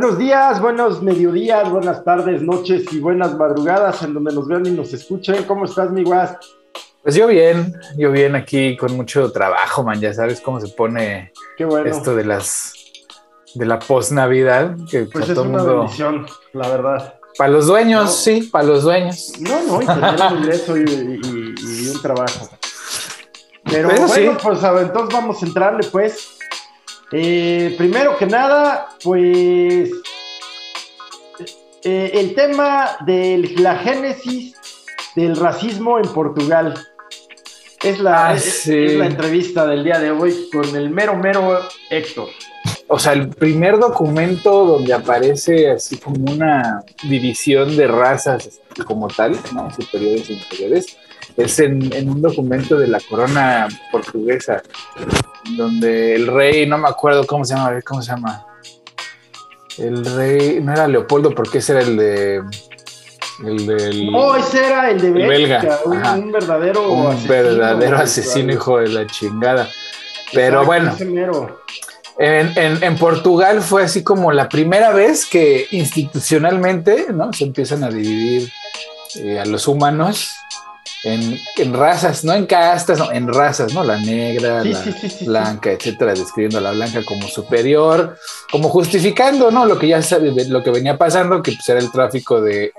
Buenos días, buenos mediodías, buenas tardes, noches y buenas madrugadas en donde nos vean y nos escuchen. ¿Cómo estás, mi guas? Pues yo bien, yo bien aquí con mucho trabajo, man. Ya sabes cómo se pone esto de las de la post-Navidad. Que pues es una bendición, la verdad. Para los dueños, sí, para los dueños. No, no, y tener un ingreso y, un trabajo. Pero, bueno, pues entonces vamos a entrarle, pues. Eh, primero que nada, pues eh, el tema de la génesis del racismo en Portugal. Es la, ah, es, la entrevista del día de hoy con el mero, mero Héctor. O sea, el primer documento donde aparece así como una división de razas como tal, ¿no? Superiores e inferiores, es en, en un documento de la corona portuguesa donde el rey, no me acuerdo cómo se llama, cómo se llama. El rey, no era Leopoldo, porque ese era el de. El del. No, ese era el de Belga, un, verdadero. Un asesino, verdadero asesino, hijo de la chingada. Pero bueno. En, en, Portugal fue así como la primera vez que institucionalmente ¿no? se empiezan a dividir eh, a los humanos en, razas, no en castas, no, en razas, ¿no? La negra, la blanca, etcétera, describiendo a la blanca como superior, como justificando, ¿no? Lo que ya lo que venía pasando, que pues, era el tráfico de,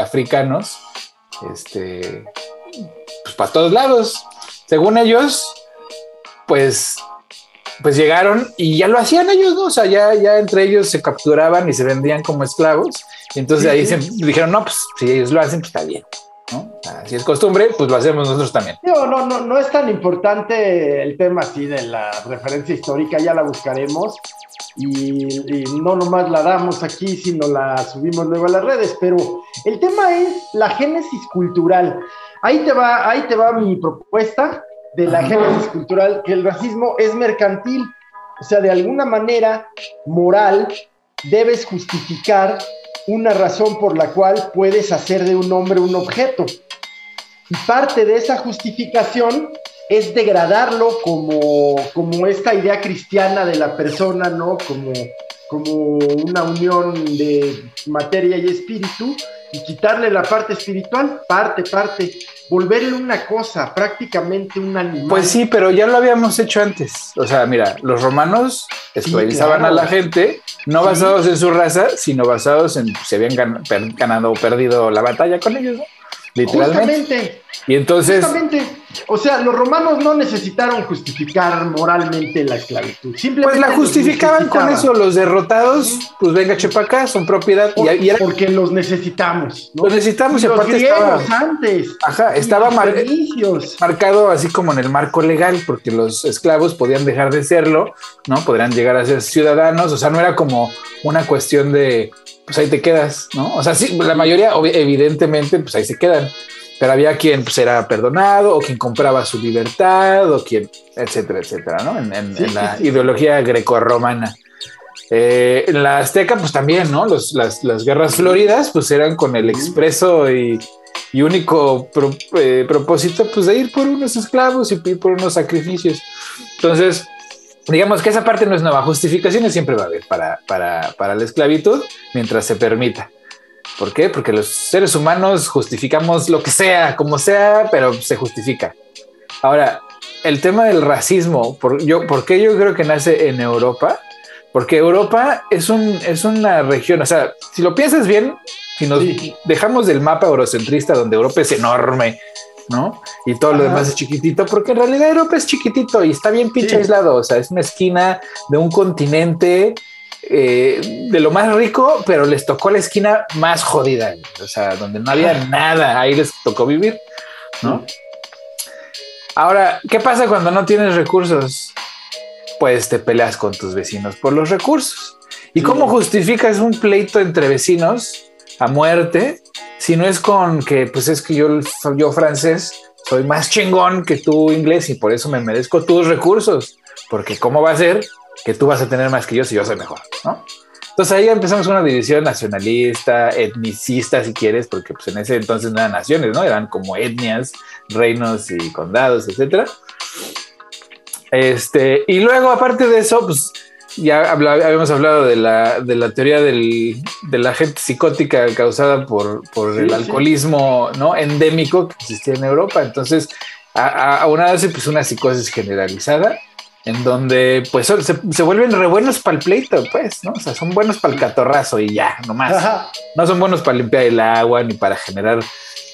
africanos, este, pues para todos lados. Según ellos, pues pues llegaron y ya lo hacían ellos, ¿no? O sea, ya, ya entre ellos se capturaban y se vendían como esclavos. Y entonces ahí se dijeron, no, pues si ellos lo hacen, pues está bien. Si es costumbre, pues lo hacemos nosotros también. No, no, no, no es tan importante el tema así de la referencia histórica, ya la buscaremos y, no nomás la damos aquí, sino la subimos luego a las redes, pero el tema es la génesis cultural. Ahí te va, ahí te va mi propuesta de la génesis cultural, que el racismo es mercantil, o sea, de alguna manera moral debes justificar una razón por la cual puedes hacer de un hombre un objeto. Y parte de esa justificación es degradarlo como, como esta idea cristiana de la persona, ¿no? Como, como una unión de materia y espíritu, y quitarle la parte espiritual, parte, parte, volverle una cosa, prácticamente un animal. Pues sí, pero ya lo habíamos hecho antes. O sea, mira, los romanos esclavizaban a la gente, no basados en su raza, sino basados en si habían ganado o perdido la batalla con ellos, ¿no? Literalmente. Y entonces. O sea, los romanos no necesitaron justificar moralmente la esclavitud. Simplemente pues la justificaban con eso. Los derrotados, pues venga, chepa acá, son propiedad. y, Porque los necesitamos. Los necesitamos y, aparte estaba. antes. Ajá, estaba marcado así como en el marco legal, porque los esclavos podían dejar de serlo, ¿no? Podrían llegar a ser ciudadanos. O sea, no era como una cuestión de pues ahí te quedas, ¿no? O sea, sí, la mayoría, evidentemente, pues ahí se quedan. Pero había quien pues, era perdonado, o quien compraba su libertad, o quien, etcétera, etcétera, ¿no? En, la ideología grecorromana. Eh, en la Azteca, pues también, ¿no? las, guerras floridas, pues eran con el expreso y, único eh, propósito, pues de ir por unos esclavos y ir por unos sacrificios. Entonces, digamos que esa parte no es nueva. Justificaciones siempre va a haber para, para, la esclavitud mientras se permita. ¿Por qué? Porque los seres humanos justificamos lo que sea, como sea, pero se justifica. Ahora, el tema del racismo, por, yo, ¿por qué yo creo que nace en Europa? Porque Europa es, un, es una región, o sea, si lo piensas bien, si nos dejamos del mapa eurocentrista donde Europa es enorme, ¿no? Y todo lo demás es chiquitito, porque en realidad Europa es chiquitito y está bien pinche aislado, o sea, es una esquina de un continente eh, de lo más rico, pero les tocó la esquina más jodida, o sea, donde no había nada, ahí les tocó vivir, ¿no? Ahora, ¿qué pasa cuando no tienes recursos? Pues te peleas con tus vecinos por los recursos. ¿Y cómo justificas un pleito entre vecinos a muerte si no es con que, pues es que yo, yo francés soy más chingón que tú inglés y por eso me merezco tus recursos, porque ¿cómo va a ser que tú vas a tener más que yo si yo soy mejor? ¿no? Entonces ahí empezamos una división nacionalista, etnicista, si quieres, porque pues en ese entonces no eran naciones, ¿no? Eran como etnias, reinos y condados, etcétera. Este, y luego, aparte de eso, pues ya habíamos hablado de la, de la teoría del, de la gente psicótica causada por, por el alcoholismo ¿no? endémico que existía en Europa. Entonces, a, a una vez pues una psicosis generalizada en donde pues se, se vuelven re buenos para el pleito, pues, ¿no? O sea, son buenos para el catorrazo y ya, nomás. No son buenos para limpiar el agua ni para generar,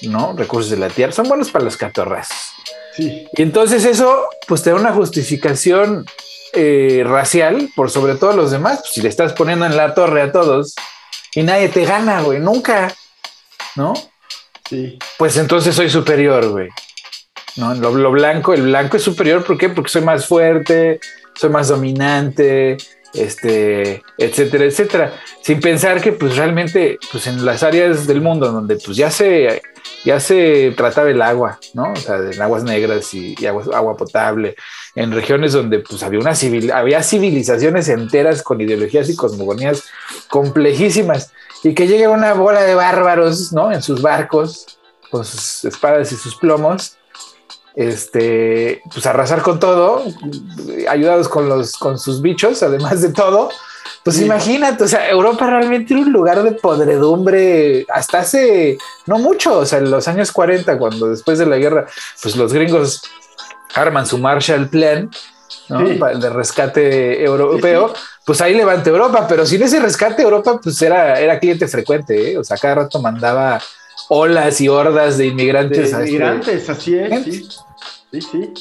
¿no? Recursos de la tierra, son buenos para los catorrazos. Sí. Y entonces eso, pues te da una justificación eh, racial por sobre todo los demás, pues, si le estás poniendo en la torre a todos y nadie te gana, güey, nunca, ¿no? Sí. Pues entonces soy superior, güey. ¿No? Lo, blanco, el blanco es superior, ¿por qué? Porque soy más fuerte, soy más dominante, este, etcétera, etcétera. Sin pensar que, pues realmente, pues en las áreas del mundo donde, pues ya se, ya se trataba el agua, ¿no? O sea, en aguas negras y, agua, agua, potable, en regiones donde, pues había una había civilizaciones enteras con ideologías y cosmogonías complejísimas y que llega una bola de bárbaros, ¿no? En sus barcos, con sus espadas y sus plomos este, pues arrasar con todo, ayudados con los, con sus bichos, además de todo. Pues imagínate, o sea, Europa realmente era un lugar de podredumbre hasta hace no mucho, o sea, en los años 40, cuando después de la guerra, pues los gringos arman su Marshall Plan, de rescate europeo, pues ahí levanta Europa, pero sin ese rescate Europa, pues era, era cliente frecuente, ¿eh? o sea, cada rato mandaba olas y hordas de inmigrantes. De este inmigrantes, así es. Sí. sí, sí.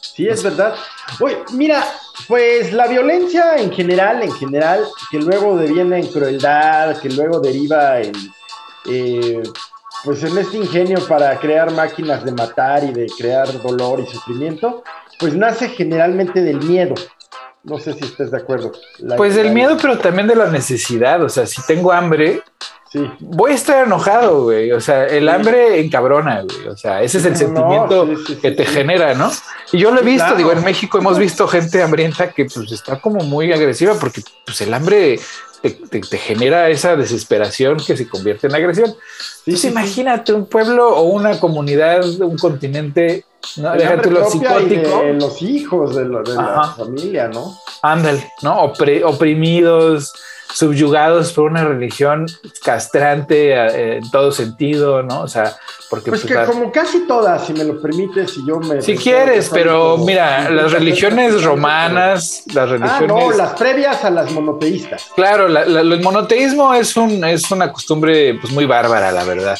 Sí, es verdad. Oye, mira, pues la violencia en general, en general, que luego deviene en crueldad, que luego deriva en, eh, pues en este ingenio para crear máquinas de matar y de crear dolor y sufrimiento, pues nace generalmente del miedo. No sé si estés de acuerdo. pues del miedo, pero también de la necesidad. O sea, si tengo hambre, Voy a estar enojado, güey. O sea, el hambre encabrona, güey. O sea, ese es el sentimiento que te genera, ¿no? Y yo lo he visto, digo, en México hemos visto gente hambrienta que pues está como muy agresiva porque pues el hambre te, genera esa desesperación que se convierte en agresión. Entonces imagínate un pueblo o una comunidad, un continente, ¿no? Déjate lo psicótico. los hijos de, la familia, ¿no? Ándale, ¿no? oprimidos, subyugados por una religión castrante eh, en todo sentido, ¿no? O sea, porque... Pues, pues que como casi todas, si me lo permites, si yo me... Si quieres, pero mira, las religiones romanas, las religiones... Ah, no, las previas a las monoteístas. Claro, el monoteísmo es, un, es una costumbre pues muy bárbara, la verdad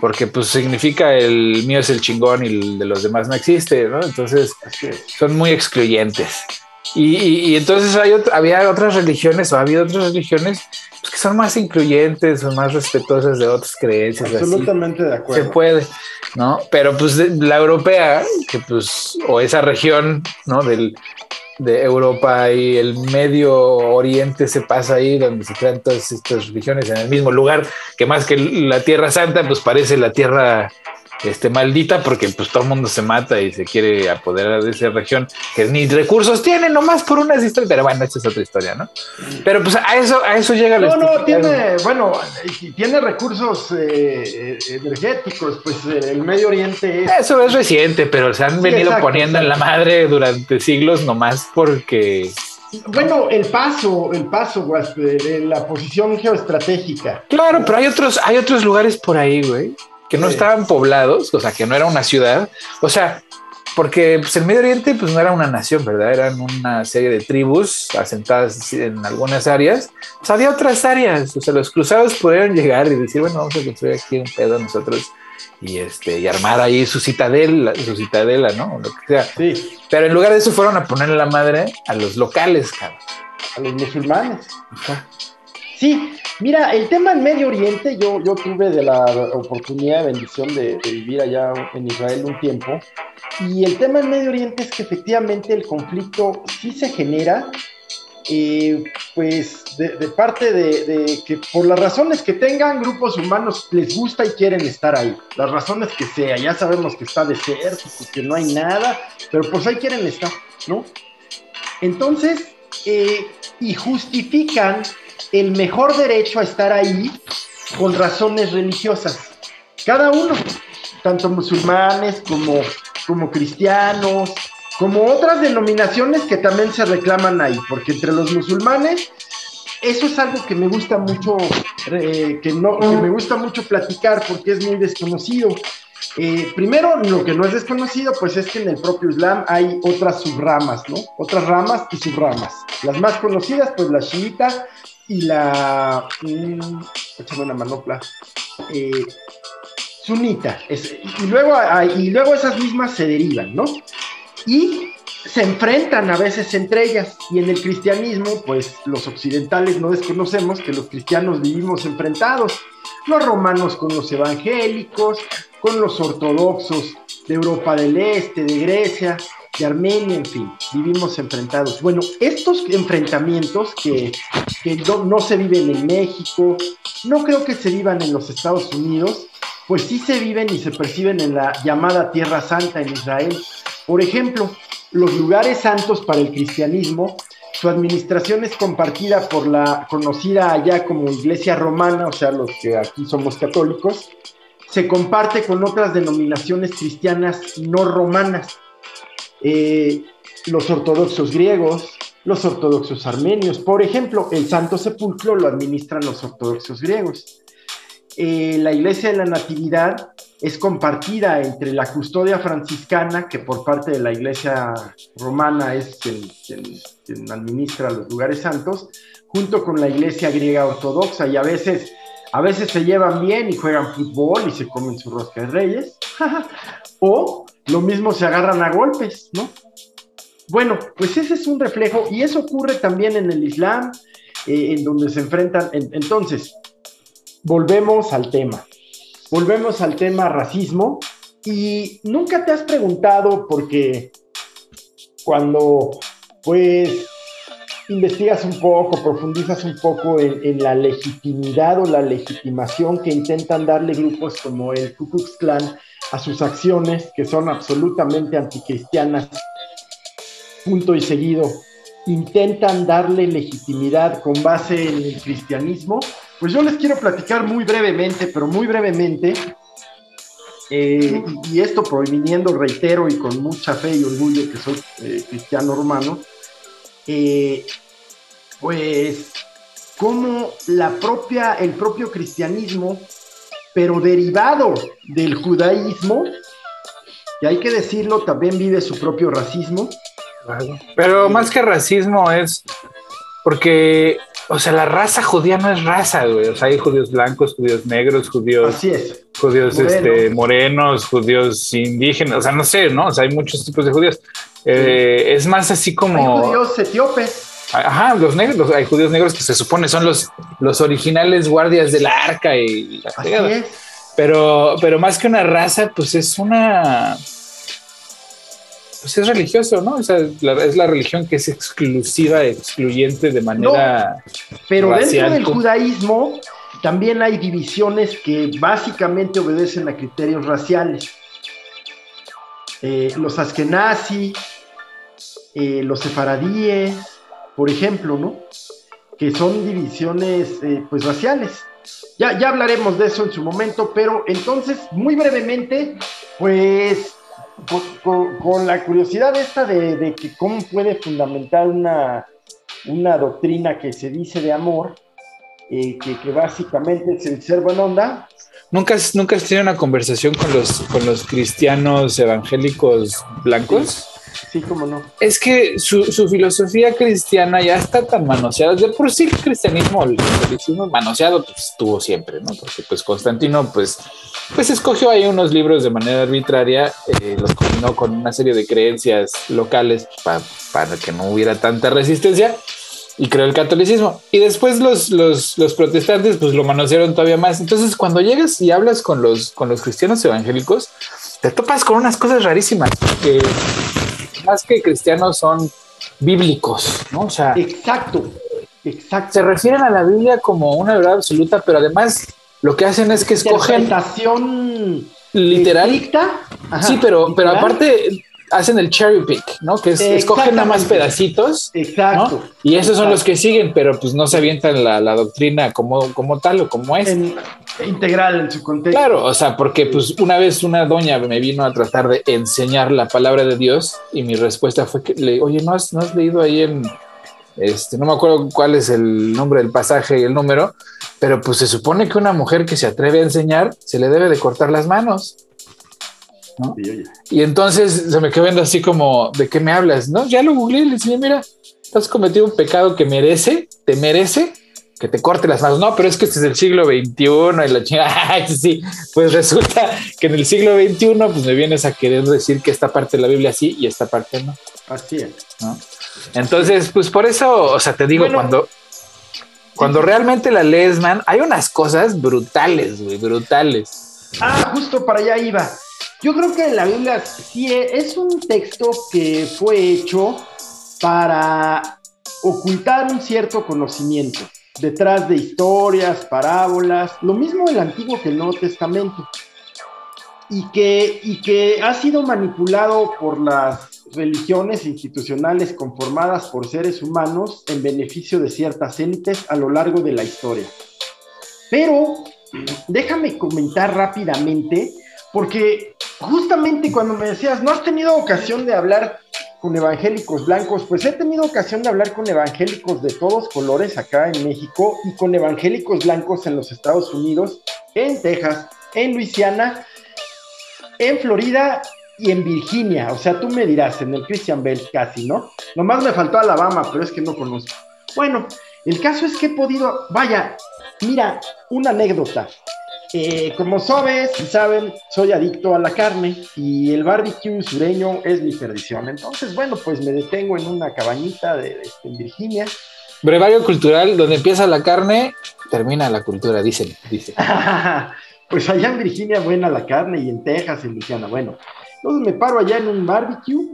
porque pues significa el mío es el chingón y el de los demás no existe, ¿no? Entonces son muy excluyentes. Y, entonces hay había otras religiones o ha habido otras religiones pues, que son más incluyentes, son más respetuosas de otras creencias. Absolutamente de acuerdo. Se puede, ¿no? Pero pues la europea, que pues, o esa región, ¿no? Del, de Europa y el Medio Oriente se pasa ahí, donde se crean todas estas religiones en el mismo lugar, que más que la Tierra Santa, pues parece la Tierra este, maldita porque pues todo el mundo se mata y se quiere apoderar de esa región que ni recursos tiene nomás por unas historias, pero bueno, esa es otra historia, ¿no? Pero pues a eso, a eso llega No, no, tiene, bueno, tiene recursos eh, energéticos, pues el Medio Oriente Eso es reciente, pero se han venido poniendo en la madre durante siglos nomás porque... Bueno, el paso, el paso, en la posición geoestratégica. Claro, pero hay otros, hay otros lugares por ahí, güey, que no estaban poblados, o sea, que no era una ciudad. O sea, porque pues, el Medio Oriente pues no era una nación, ¿verdad? Eran una serie de tribus asentadas en algunas áreas. Pues había otras áreas, o sea, los cruzados pudieron llegar y decir, bueno, vamos a construir aquí un pedo nosotros y este y armar ahí su citadela, su citadela, ¿no? Lo que sea. Sí. Pero en lugar de eso fueron a ponerle la madre a los locales, cabrón. A los musulmanes. Sí, Mira, el tema en Medio Oriente, yo, yo tuve de la oportunidad, bendición de, vivir allá en Israel un tiempo, y el tema en Medio Oriente es que efectivamente el conflicto sí se genera, eh, pues de, parte de, que por las razones que tengan, grupos humanos les gusta y quieren estar ahí, las razones que sea, ya sabemos que está desértico, que no hay nada, pero pues ahí quieren estar, ¿no? Entonces, eh, y justifican el mejor derecho a estar ahí con razones religiosas. Cada uno, tanto musulmanes como, como cristianos, como otras denominaciones que también se reclaman ahí, porque entre los musulmanes eso es algo que me gusta mucho, eh, que, no, que me gusta mucho platicar porque es muy desconocido. Eh, primero, lo que no es desconocido, pues es que en el propio Islam hay otras subramas, ¿no? Otras ramas y subramas. Las más conocidas, pues la chiita y la... Mmm, échame una manopla. Eh, sunita. y, luego, y luego esas mismas se derivan, ¿no? Y se enfrentan a veces entre ellas y en el cristianismo, pues los occidentales no desconocemos que los cristianos vivimos enfrentados, los romanos con los evangélicos, con los ortodoxos de Europa del Este, de Grecia, de Armenia, en fin, vivimos enfrentados. Bueno, estos enfrentamientos que, no, no se viven en México, no creo que se vivan en los Estados Unidos, pues sí se viven y se perciben en la llamada Tierra Santa en Israel. Por ejemplo, los lugares santos para el cristianismo, su administración es compartida por la conocida allá como Iglesia Romana, o sea, los que aquí somos católicos, se comparte con otras denominaciones cristianas no romanas, eh, los ortodoxos griegos, los ortodoxos armenios. Por ejemplo, el Santo Sepulcro lo administran los ortodoxos griegos. Eh, la Iglesia de la Natividad es compartida entre la custodia franciscana, que por parte de la Iglesia romana es quien, administra los lugares santos, junto con la Iglesia griega ortodoxa, y a veces, a veces se llevan bien y juegan fútbol y se comen su rosca de reyes, o lo mismo se agarran a golpes, ¿no? Bueno, pues ese es un reflejo, y eso ocurre también en el Islam, eh, en donde se enfrentan, entonces, volvemos al tema volvemos al tema racismo y nunca te has preguntado porque cuando pues investigas un poco, profundizas un poco en, la legitimidad o la legitimación que intentan darle grupos como el Ku Klux Klan a sus acciones que son absolutamente anticristianas, punto y seguido, intentan darle legitimidad con base en el cristianismo, pues yo les quiero platicar muy brevemente, pero muy brevemente, eh, y, esto proviniendo, reitero, y con mucha fe y orgullo que soy eh, cristiano romano, eh, pues como la propia, el propio cristianismo, pero derivado del judaísmo, y hay que decirlo, también vive su propio racismo. Pero más que racismo es porque o sea, la raza judía no es raza, güey. O sea, hay judíos blancos, judíos negros, judíos. Judíos este, morenos, judíos indígenas. O sea, no sé, ¿no? O sea, hay muchos tipos de judíos. Eh, es más así como. Hay judíos etíopes. Ajá, los negros, hay judíos negros que se supone son los, los originales guardias de la arca y Pero, pero más que una raza, pues es una pues es religioso, ¿no? O sea, es la religión que es exclusiva, excluyente de manera. pero dentro del judaísmo también hay divisiones que básicamente obedecen a criterios raciales. Eh, los askenazi, eh, los sefaradíes, por ejemplo, ¿no? Que son divisiones eh, pues raciales. Ya, ya hablaremos de eso en su momento, pero entonces, muy brevemente, pues con, la curiosidad esta de, que cómo puede fundamentar una, una doctrina que se dice de amor, eh, que, básicamente es el ser buena onda. ¿Nunca ¿Nunca has tenido una conversación con los, con los cristianos evangélicos blancos? Sí, cómo no. Es que su, filosofía cristiana ya está tan manoseada. De por sí el cristianismo, el cristianismo manoseado, pues estuvo siempre, ¿no? Porque pues Constantino, pues, pues escogió ahí unos libros de manera arbitraria, eh, los combinó con una serie de creencias locales para que no hubiera tanta resistencia y creó el catolicismo. Y después los, los, los, protestantes pues lo manosearon todavía más. Entonces cuando llegas y hablas con los, con los cristianos evangélicos, te topas con unas cosas rarísimas. Que más que cristianos son bíblicos, ¿no? O sea, exacto, exacto. Se refieren a la Biblia como una verdad absoluta, pero además lo que hacen es que escogen literal. Estricta. sí, pero, pero aparte hacen el cherry pick, ¿no? Que es, escogen nada más pedacitos. Exacto. Y esos son los que siguen, pero pues no se avientan la, doctrina como, como tal o como es. integral en su contexto. Claro, o sea, porque pues una vez una doña me vino a tratar de enseñar la palabra de Dios y mi respuesta fue que le oye, ¿no has, no has leído ahí en, este, no me acuerdo cuál es el nombre del pasaje y el número, pero pues se supone que una mujer que se atreve a enseñar se le debe de cortar las manos. Y entonces se me quedó viendo así como, ¿de qué me hablas? No, ya lo googleé y le dije, mira, has cometido un pecado que merece, te merece que te corte las manos. No, pero es que este es el siglo XXI y la chingada. sí, pues resulta que en el siglo XXI pues me vienes a querer decir que esta parte de la Biblia sí y esta parte no. Así es. Entonces, pues por eso, o sea, te digo, cuando, cuando realmente la lees, man, hay unas cosas brutales, güey, brutales. Ah, justo para allá iba. Yo creo que la Biblia sí es un texto que fue hecho para ocultar un cierto conocimiento detrás de historias, parábolas, lo mismo el Antiguo que el Nuevo Testamento, y que, y que ha sido manipulado por las religiones institucionales conformadas por seres humanos en beneficio de ciertas élites a lo largo de la historia. Pero déjame comentar rápidamente, porque justamente cuando me decías, no has tenido ocasión de hablar con evangélicos blancos, pues he tenido ocasión de hablar con evangélicos de todos colores acá en México y con evangélicos blancos en los Estados Unidos, en Texas, en Luisiana, en Florida y en Virginia. O sea, tú me dirás, en el Christian Bell casi, ¿no? Nomás me faltó Alabama, pero es que no conozco. Bueno, el caso es que he podido, vaya, mira, una anécdota. Eh, como sabes y saben, soy adicto a la carne y el barbecue sureño es mi perdición. Entonces, bueno, pues me detengo en una cabañita de, este, en Virginia. Brevario cultural, donde empieza la carne, termina la cultura, dicen. Dice. pues allá en Virginia buena la carne y en Texas, en Luisiana, bueno. Entonces me paro allá en un barbecue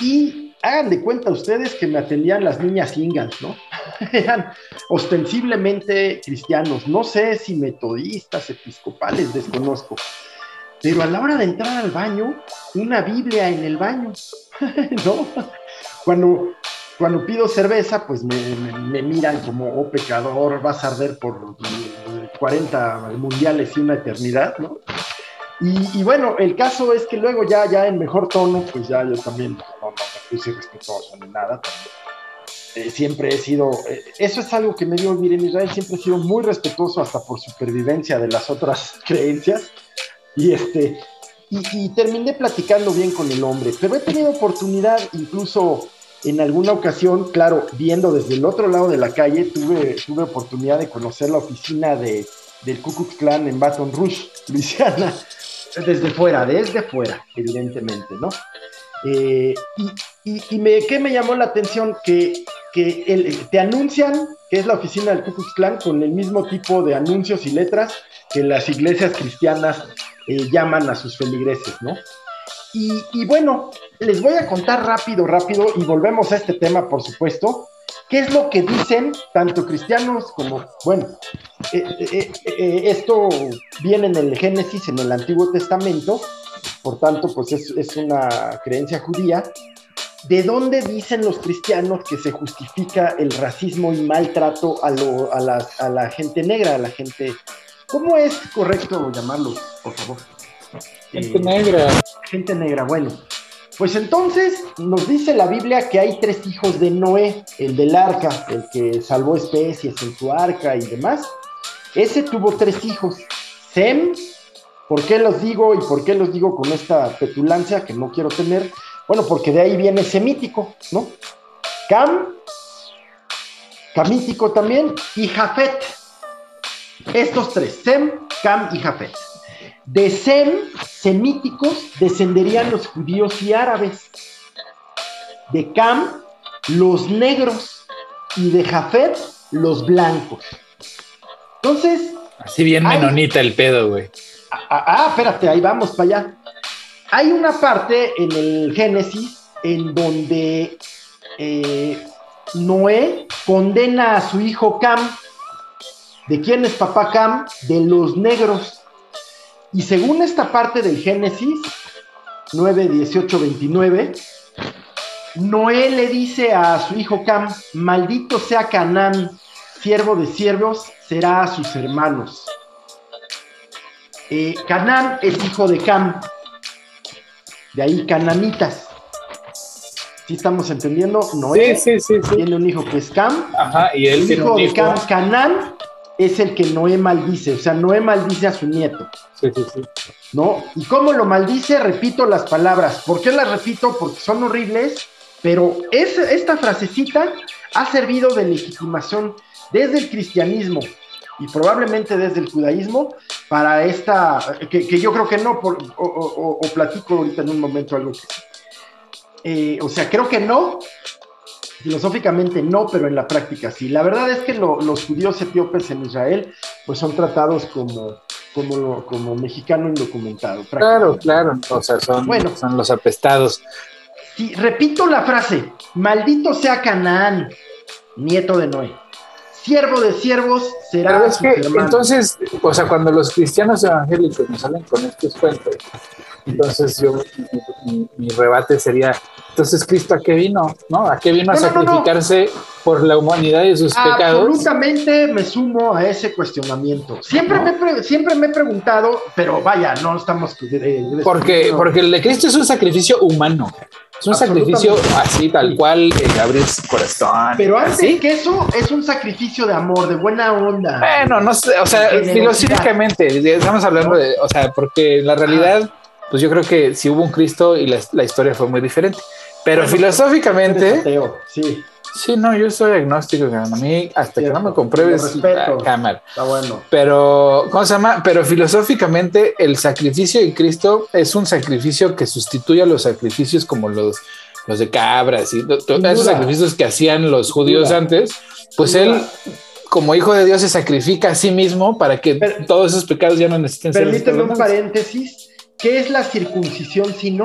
y hagan de cuenta ustedes que me atendían las niñas ingas, ¿no? Eran ostensiblemente cristianos, no sé si metodistas, episcopales, desconozco. Pero a la hora de entrar al baño, una Biblia en el baño, ¿no? Cuando, cuando pido cerveza, pues me, miran como, oh pecador, vas a arder por 40 mundiales y una eternidad, ¿no? Y, bueno, el caso es que luego ya, ya en mejor tono, pues ya yo también no, no me puse respetuoso ni nada. Eh, siempre he sido, eh, eso es algo que me dio vivir en Israel, siempre he sido muy respetuoso hasta por supervivencia de las otras creencias. Y este, y, terminé platicando bien con el hombre, pero he tenido oportunidad incluso en alguna ocasión, claro, viendo desde el otro lado de la calle, tuve, tuve oportunidad de conocer la oficina de, del Ku Klux en Baton Rouge, Luisiana, desde fuera, desde fuera, evidentemente, ¿no? Eh, y, me, ¿qué me llamó la atención? Que, que te anuncian que es la oficina del Ku Klux Klan con el mismo tipo de anuncios y letras que las iglesias cristianas eh, llaman a sus feligreses, ¿no? Y bueno, les voy a contar rápido, rápido, y volvemos a este tema, por supuesto, ¿Qué es lo que dicen tanto cristianos como, bueno, eh, eh, eh, esto viene en el Génesis, en el Antiguo Testamento, por tanto, pues es, una creencia judía. ¿De dónde dicen los cristianos que se justifica el racismo y maltrato a, la, a la gente negra, a la gente... ¿Cómo es correcto llamarlo, por favor? Gente negra. Gente negra, bueno. Pues entonces nos dice la Biblia que hay tres hijos de Noé, el del arca, el que salvó especies en su arca y demás. Ese tuvo tres hijos. Sem, ¿por qué los digo y por qué los digo con esta petulancia que no quiero tener? Bueno, porque de ahí viene semítico, ¿no? Cam, camítico también, y Jafet. Estos tres, Sem, Cam y Jafet. De Sem, semíticos, descenderían los judíos y árabes. De Cam, los negros. Y de Jafet, los blancos. Entonces. Así bien menonita el pedo, güey. Ah, ah, ah, espérate, ahí vamos para allá. Hay una parte en el Génesis en donde eh, Noé condena a su hijo Cam. ¿De quién es papá Cam? De los negros. Y según esta parte del Génesis, 9, 18, 29, Noé le dice a su hijo Cam, maldito sea Canaán, siervo de siervos, será a sus hermanos. Eh, Canaán es hijo de Cam, de ahí cananitas. ¿Sí estamos entendiendo? Noé sí, sí, sí, tiene un hijo que es Cam. Ajá, y él el hijo de Cam, Canán, es el que Noé maldice. O sea, Noé maldice a su nieto. Sí, sí, sí. ¿No? ¿Y cómo lo maldice? Repito las palabras. ¿Por qué las repito? Porque son horribles, pero esta frasecita ha servido de legitimación desde el cristianismo y probablemente desde el judaísmo para esta, que, yo creo que no, por, o, platico ahorita en un momento algo que eh, o sea, creo que no, filosóficamente no, pero en la práctica sí. La verdad es que los judíos etíopes en Israel, pues son tratados como, como, como mexicano indocumentado. Claro, claro, o sea, son, bueno, son los apestados. Sí, repito la frase, maldito sea Canaán, nieto de Noé. Siervo de siervos será. Pero es que, entonces, o sea, cuando los cristianos evangélicos me salen con estos cuentos, entonces yo, mi, rebate sería, entonces Cristo a qué vino, ¿no? ¿A qué vino a sacrificarse por la humanidad y sus pecados? Absolutamente me sumo a ese cuestionamiento. Siempre, me, siempre me he preguntado, pero vaya, no estamos... porque, porque el de Cristo es un sacrificio humano. Es un sacrificio así, tal cual, eh, abrir su corazón. Pero antes que eso, es un sacrificio de amor, de buena onda. Bueno, no sé, o sea, filosóficamente, estamos hablando de, o sea, porque la realidad pues yo creo que si hubo un Cristo y la, historia fue muy diferente. Pero filosóficamente. sí. Sí, no, yo soy agnóstico, a mí hasta que no me compruebes la cámara. Está bueno. Pero, ¿cómo se llama? Pero filosóficamente el sacrificio de Cristo es un sacrificio que sustituye a los sacrificios como los, los de cabras y todos esos sacrificios que hacían los judíos antes. Pues él, como hijo de Dios, se sacrifica a sí mismo para que todos esos pecados ya no necesiten ser. Permíteme un paréntesis ¿Qué es la circuncisión si no?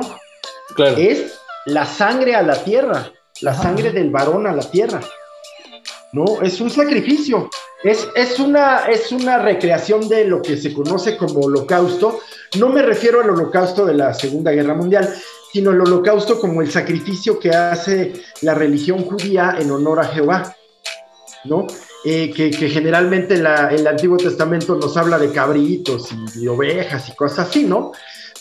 Claro. Es la sangre a la tierra, la sangre del varón a la tierra. ¿No? Es un sacrificio. Es, es, una, es una recreación de lo que se conoce como holocausto. No me refiero al holocausto de la Segunda Guerra Mundial, sino el holocausto como el sacrificio que hace la religión judía en honor a Jehová. ¿No? Eh, que, generalmente la, el Antiguo Testamento nos habla de cabritos y, ovejas y cosas así, ¿no?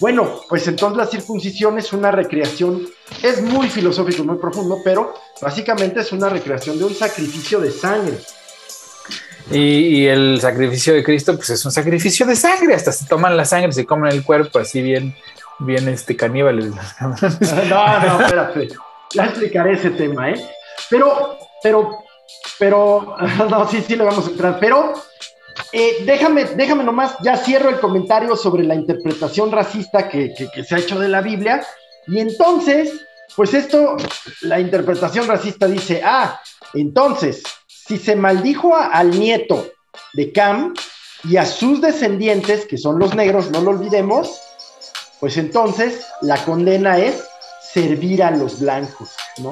Bueno, pues entonces la circuncisión es una recreación, es muy filosófico, muy profundo, pero básicamente es una recreación de un sacrificio de sangre. Y, el sacrificio de Cristo, pues es un sacrificio de sangre, hasta se toman la sangre, se comen el cuerpo, así bien, bien este caníbales. no, no, espérate, ya explicaré ese tema, ¿eh? Pero, pero, pero, no, sí, sí le vamos a entrar, pero eh, déjame, déjame nomás, ya cierro el comentario sobre la interpretación racista que, se ha hecho de la Biblia. Y entonces, pues esto, la interpretación racista dice, ah, entonces, si se maldijo al nieto de Cam y a sus descendientes, que son los negros, no lo olvidemos, pues entonces la condena es servir a los blancos, ¿no?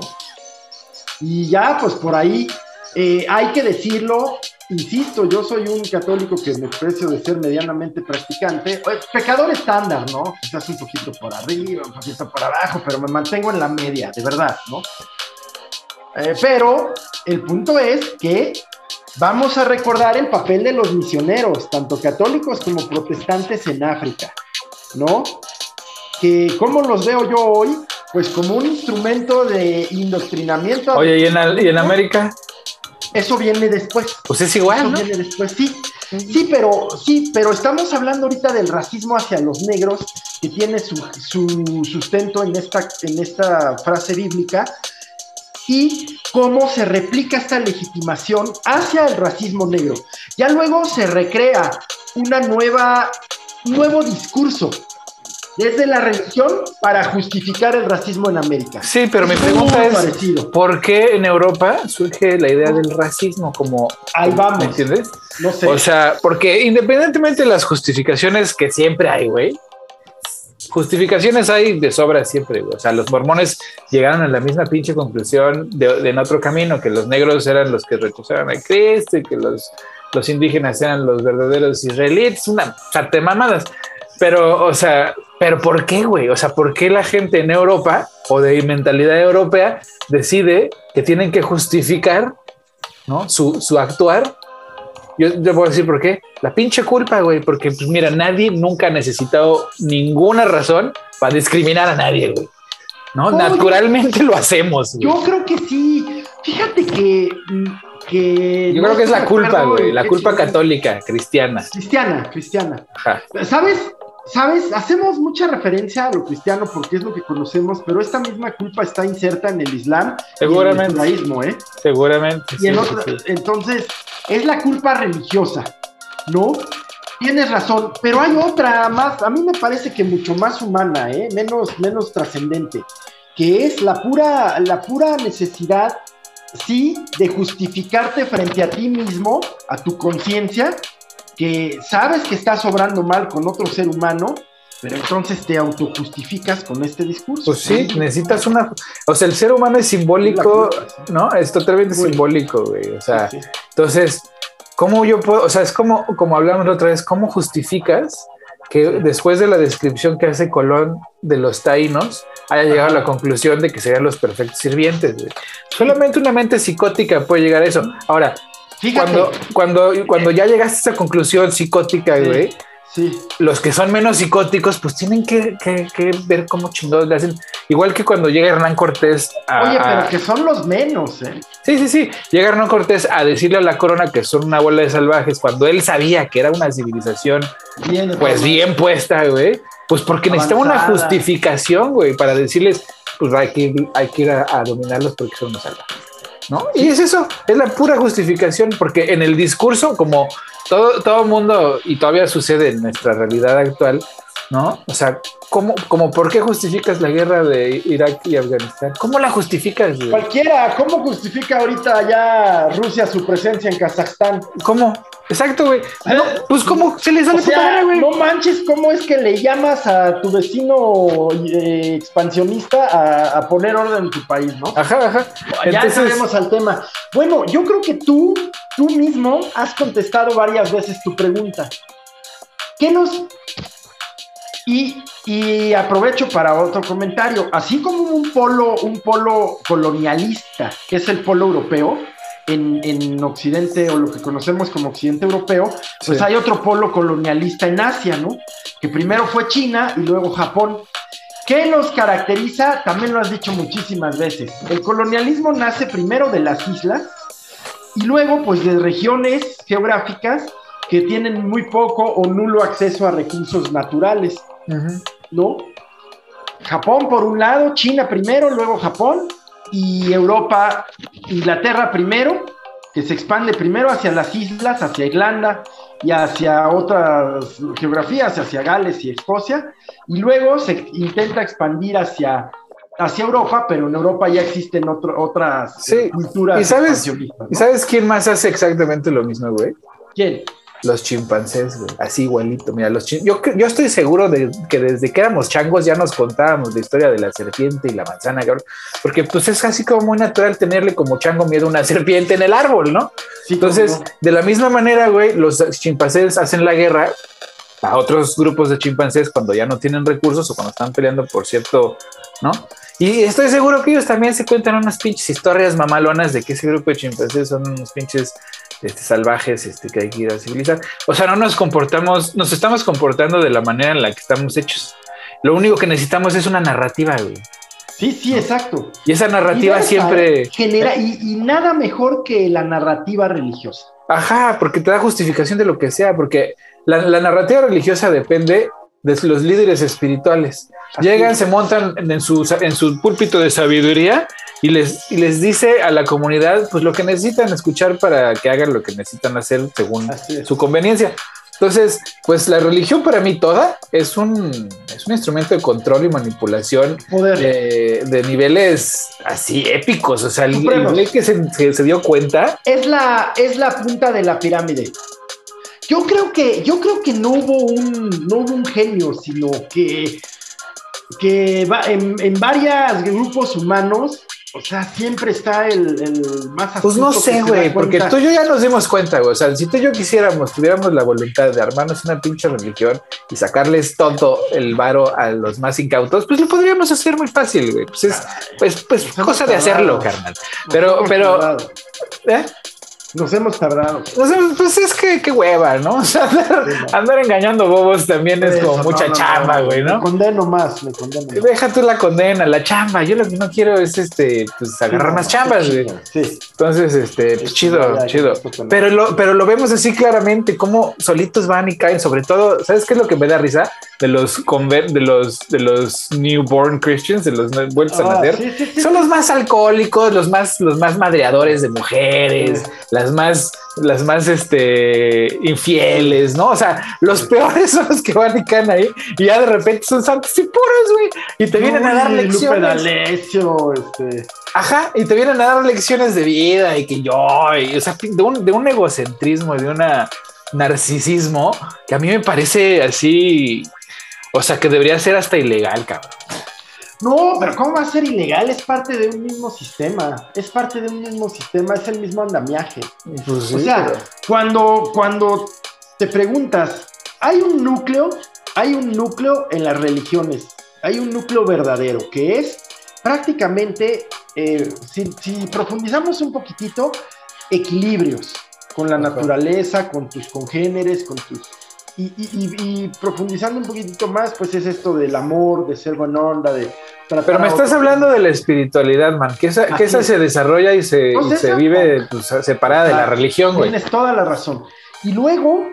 Y ya, pues por ahí eh, hay que decirlo, insisto, yo soy un católico que me precio de ser medianamente practicante, pecador estándar, ¿no? Quizás un poquito por arriba, un poquito por abajo, pero me mantengo en la media, de verdad, ¿no? Eh, pero el punto es que vamos a recordar el papel de los misioneros, tanto católicos como protestantes en África, ¿no? Que como los veo yo hoy, pues como un instrumento de indoctrinamiento. Oye, ¿y en, ¿y en América? Eso viene después. Pues es igual, Eso viene después, sí. Sí, pero sí, pero estamos hablando ahorita del racismo hacia los negros que tiene su, sustento en esta, en esta frase bíblica y cómo se replica esta legitimación hacia el racismo negro. Ya luego se recrea una nueva, nuevo discurso desde la religión para justificar el racismo en América. Sí, pero mi pregunta es, ¿por qué en Europa surge la idea del racismo como... Ahí vamos. ¿Me entiendes? No sé. O sea, porque independientemente de las justificaciones que siempre hay, güey, justificaciones hay de sobra siempre, güey. O sea, los mormones llegaron a la misma pinche conclusión de, en otro camino, que los negros eran los que recusaron a Cristo y que los, los indígenas eran los verdaderos israelíes, una chate mamadas. Pero, o sea, pero ¿por qué, güey? O sea, ¿por qué la gente en Europa o de mentalidad europea decide que tienen que justificar ¿no? su, su actuar yo te a decir por qué. La pinche culpa, güey, porque pues mira, nadie nunca ha necesitado ninguna razón para discriminar a nadie, güey. ¿No? Naturalmente lo hacemos. Yo creo que sí. Fíjate que. que yo creo que es la culpa, güey. La culpa católica, cristiana. Cristiana, cristiana. ¿Sabes? ¿Sabes? Hacemos mucha referencia a lo cristiano porque es lo que conocemos, pero esta misma culpa está inserta en el Islam Seguramente. en el judaísmo, ¿eh? Seguramente. Y Entonces, es la culpa religiosa, ¿no? Tienes razón, pero hay otra más, a mí me parece que mucho más humana, ¿eh? menos, menos trascendente, que es la pura, la pura necesidad, sí, de justificarte frente a ti mismo, a tu conciencia, que sabes que estás obrando mal con otro ser humano, pero entonces te autojustificas con este discurso. Pues sí, necesitas una. O sea, el ser humano es simbólico, ¿no? Es totalmente simbólico, güey. O sea, entonces, ¿cómo yo puedo? O sea, es como, como hablamos la otra vez, ¿cómo justificas que después de la descripción que hace Colón de los taínos, haya llegado a la conclusión de que serían los perfectos sirvientes? Güey? Solamente una mente psicótica puede llegar a eso. Ahora, Cuando, cuando, cuando ya llegaste a esa conclusión psicótica, güey Sí. Los que son menos psicóticos, pues tienen que, ver cómo chingados le hacen. Igual que cuando llega Hernán Cortés a. Oye, pero que son los menos, ¿eh? Sí, sí, sí. Llega Hernán Cortés a decirle a la corona que son una bola de salvajes cuando él sabía que era una civilización, pues bien puesta, güey. Pues porque necesitaba una justificación, güey, para decirles, pues hay que, hay que ir a, a dominarlos porque son unos salvajes. ¿No? Y es eso, es la pura justificación, porque en el discurso, como todo, todo mundo, y todavía sucede en nuestra realidad actual, ¿no? O sea, ¿cómo, como por qué justificas la guerra de Irak y Afganistán? ¿Cómo la justificas? Cualquiera, ¿cómo justifica ahorita ya Rusia su presencia en Kazajstán? ¿Cómo? Exacto, güey. Pues, ¿cómo se les sale o güey? No manches, ¿cómo es que le llamas a tu vecino eh, expansionista a, poner orden en tu país, no? Ajá, ajá. Ya sabemos al tema. Bueno, yo creo que tú, tú mismo has contestado varias veces tu pregunta. ¿Qué nos y, aprovecho para otro comentario. Así como un polo, un polo colonialista, que es el polo europeo, en, Occidente o lo que conocemos como Occidente europeo, pues hay otro polo colonialista en Asia, ¿no? Que primero fue China y luego Japón. ¿Qué nos caracteriza? También lo has dicho muchísimas veces. El colonialismo nace primero de las islas y luego pues de regiones geográficas que tienen muy poco o nulo acceso a recursos naturales. ¿no? Japón por un lado, China primero, luego Japón y Europa, Inglaterra primero, que se expande primero hacia las islas, hacia Irlanda y hacia otras geografías, hacia Gales y Escocia, y luego se intenta expandir hacia, hacia Europa, pero en Europa ya existen otras culturas. ¿Y sabes, ¿Y sabes quién más hace exactamente lo mismo, güey? ¿Quién? Los chimpancés, güey. Así igualito. Mira, los yo, yo estoy seguro de que desde que éramos changos ya nos contábamos la historia de la serpiente y la manzana, cabrón. Porque pues es así como muy natural tenerle como chango miedo a una serpiente en el árbol, ¿no? Entonces, de la misma manera, güey, los chimpancés hacen la guerra a otros grupos de chimpancés cuando ya no tienen recursos o cuando están peleando por cierto, ¿no? Y estoy seguro que ellos también se cuentan unas pinches historias mamalonas de que ese grupo de chimpancés son unos pinches este, salvajes este, que hay que ir a civilizar. O sea, no nos comportamos, nos estamos comportando de la manera en la que estamos hechos. Lo único que necesitamos es una narrativa, güey. Sí, sí, exacto. Y esa narrativa siempre... Genera, y, nada mejor que la narrativa religiosa. Ajá, porque te da justificación de lo que sea, porque la, narrativa religiosa depende de los líderes espirituales. Llegan, se montan en su, en su púlpito de sabiduría y les, y les dice a la comunidad pues lo que necesitan escuchar para que hagan lo que necesitan hacer según su conveniencia. Entonces, pues la religión para mí toda es un, es un instrumento de control y manipulación de, de, niveles así épicos. O sea, el, nivel que se, se, dio cuenta. Es la, es la punta de la pirámide. Yo creo que, yo creo que no hubo un, no hubo un genio, sino que, que en, en varios grupos humanos o sea, siempre está el, el más Pues no sé, güey, porque tú y yo ya nos dimos cuenta, güey. O sea, si tú y yo quisiéramos, tuviéramos la voluntad de armarnos una pinche religión y sacarles todo el varo a los más incautos, pues lo podríamos hacer muy fácil, güey. Pues es, pues, pues cosa de hacerlo, carnal. Pero, pero, ¿eh? Nos hemos tardado. pues es que qué hueva, ¿no? O sea, andar, engañando bobos también es como mucha chamba, güey, ¿no? Me condeno más, me condeno Deja tú la condena, la chamba. Yo lo que no quiero es este, pues agarrar más chambas, güey. Sí. Entonces, este, pues, chido, chido. Pero lo, pero lo vemos así claramente, cómo solitos van y caen, sobre todo, ¿sabes qué es lo que me da risa? De los de los de los newborn Christians, de los vueltos a ah, nacer. Son los más alcohólicos, los más, los más madreadores de mujeres, las más, las más este, infieles, ¿no? O sea, los peores son los que van y caen ahí y ya de repente son santos y puros, güey. Y te vienen a dar lecciones. este. Ajá, y te vienen a dar lecciones de vida y que yo, o sea, de un, de un egocentrismo, de un narcisismo que a mí me parece así, o sea, que debería ser hasta ilegal, cabrón. No, pero ¿cómo va a ser ilegal? Es parte de un mismo sistema. Es parte de un mismo sistema, es el mismo andamiaje. Pues o sea, cuando, cuando te preguntas, hay un núcleo, hay un núcleo en las religiones, hay un núcleo verdadero, que es prácticamente, eh, si, profundizamos un poquitito, equilibrios con la naturaleza, con tus congéneres, con tus y, profundizando un poquitito más, pues es esto del amor, de ser buena onda, de... Pero me estás hablando de la espiritualidad, man, que esa, que esa se desarrolla y se, se vive pues, separada de la religión, güey. Tienes toda la razón. Y luego,